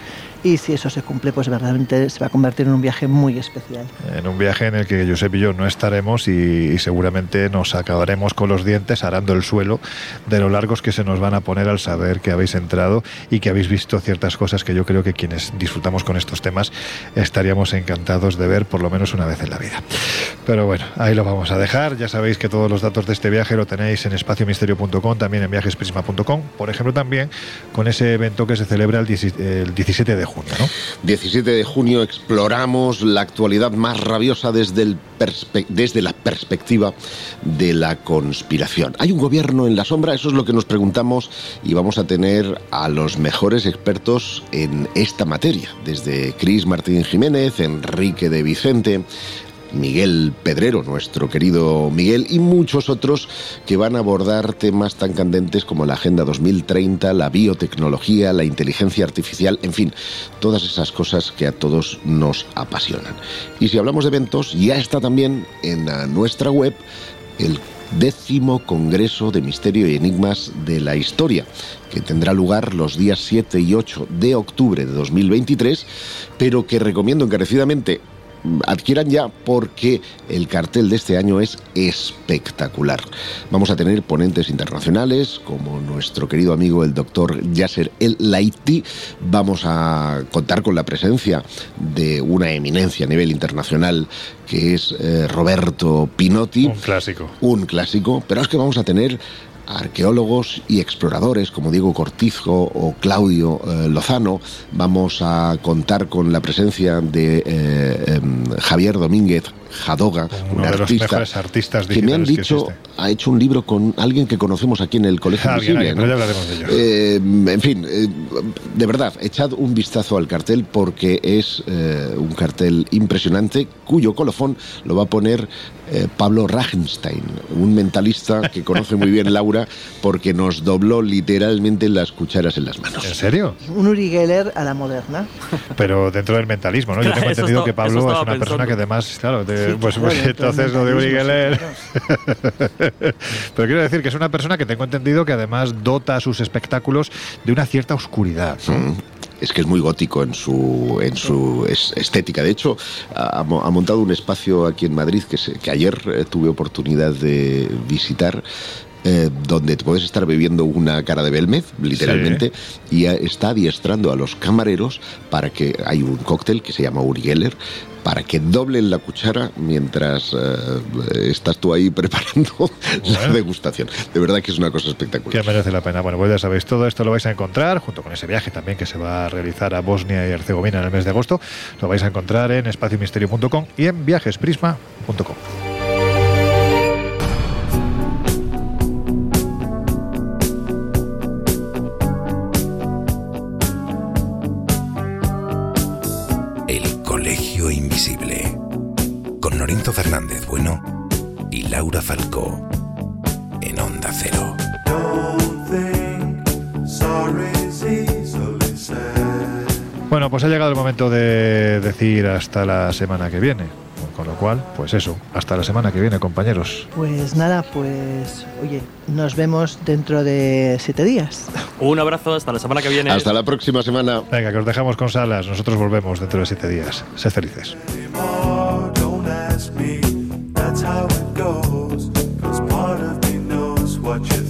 y si eso se cumple, pues verdaderamente se va a convertir en un viaje muy especial. En un viaje en el que Josep y yo no estaremos y, seguramente nos acabaremos con los dientes arando el suelo de lo largos que se nos van a poner al saber que habéis entrado y que habéis visto ciertas cosas que yo creo que quienes disfrutamos con estos temas estaríamos encantados de ver por lo menos una vez en la vida. Pero bueno, ahí lo vamos a dejar. Ya sabéis que todos los datos de este viaje lo tenéis en espaciomisterio.com, también en viajesprisma.com. Por ejemplo, también con ese evento que se celebra el 17 el 17 de junio, ¿no? 17 de junio exploramos la actualidad más rabiosa desde, el desde la perspectiva de la conspiración. ¿Hay un gobierno en la sombra? Eso es lo que nos preguntamos y vamos a tener a los mejores expertos en esta materia, desde Cris Martín Jiménez, Enrique de Vicente, Miguel Pedrero, nuestro querido Miguel, y muchos otros que van a abordar temas tan candentes como la Agenda 2030, la biotecnología, la inteligencia artificial, en fin, todas esas cosas que a todos nos apasionan. Y si hablamos de eventos, ya está también en nuestra web el décimo Congreso de Misterio y Enigmas de la Historia, que tendrá lugar los días 7 y 8 de octubre de 2023, pero que recomiendo encarecidamente adquieran ya porque el cartel de este año es espectacular. Vamos a tener ponentes internacionales como nuestro querido amigo el doctor Yasser El Laiti. Vamos a contar con la presencia de una eminencia a nivel internacional que es eh, Roberto Pinotti. Un clásico. Un clásico, pero es que vamos a tener arqueólogos y exploradores como Diego Cortizo o Claudio eh, Lozano. Vamos a contar con la presencia de eh, em, Javier Domínguez Jadoga, un Uno de los artista mejores artistas que me han dicho ha hecho un libro con alguien que conocemos aquí en el Colegio Alguien, Invisible, alguien, ¿no? pero ya hablaremos de ello. Eh, en fin, eh, de verdad, echad un vistazo al cartel porque es eh, un cartel impresionante cuyo colofón lo va a poner eh, Pablo Rachenstein, un mentalista que conoce muy bien Laura porque nos dobló literalmente las cucharas en las ¿En manos. serio? Un Uri Geller a la moderna. Pero dentro del mentalismo, ¿no? Yo tengo entendido estaba- que Pablo es una persona pensando. que además, claro, de- Sí, pues, claro, pues del entonces lo de Uri mentalismo, Geller. Pero quiero decir que es una persona que tengo entendido que además dota a sus espectáculos de una cierta oscuridad. ¿no? Mm. Es que es muy gótico en su, en su es- estética. De hecho, ha, mo- ha montado un espacio aquí en Madrid que, se- que ayer eh, tuve oportunidad de visitar. eh, donde te puedes estar bebiendo una cara de Belmez, literalmente, y eh, está adiestrando a los camareros para que hay un cóctel que se llama Uri Geller, para que doblen la cuchara mientras eh, estás tú ahí preparando la degustación. De verdad que es una cosa Que espectacular. merece la pena. Bueno, pues ya sabéis, todo esto lo vais a encontrar, junto con ese viaje también que se va a realizar a Bosnia y Herzegovina en el mes de agosto. Lo vais a encontrar en espaciomisterio.com y en viajesprisma.com. Lorenzo Fernández Bueno y Laura Falcó. En Onda Cero. Bueno, pues ha llegado el momento de decir hasta la semana que viene. Con lo cual, pues eso, hasta la semana que viene, compañeros. Pues nada, pues oye, nos vemos dentro de siete días. Un abrazo, hasta la semana que viene. Hasta la próxima semana. Venga, que os dejamos con salas. Nosotros volvemos dentro de siete días. Sed felices. Ask me, that's how it goes. Cause part of me knows what you're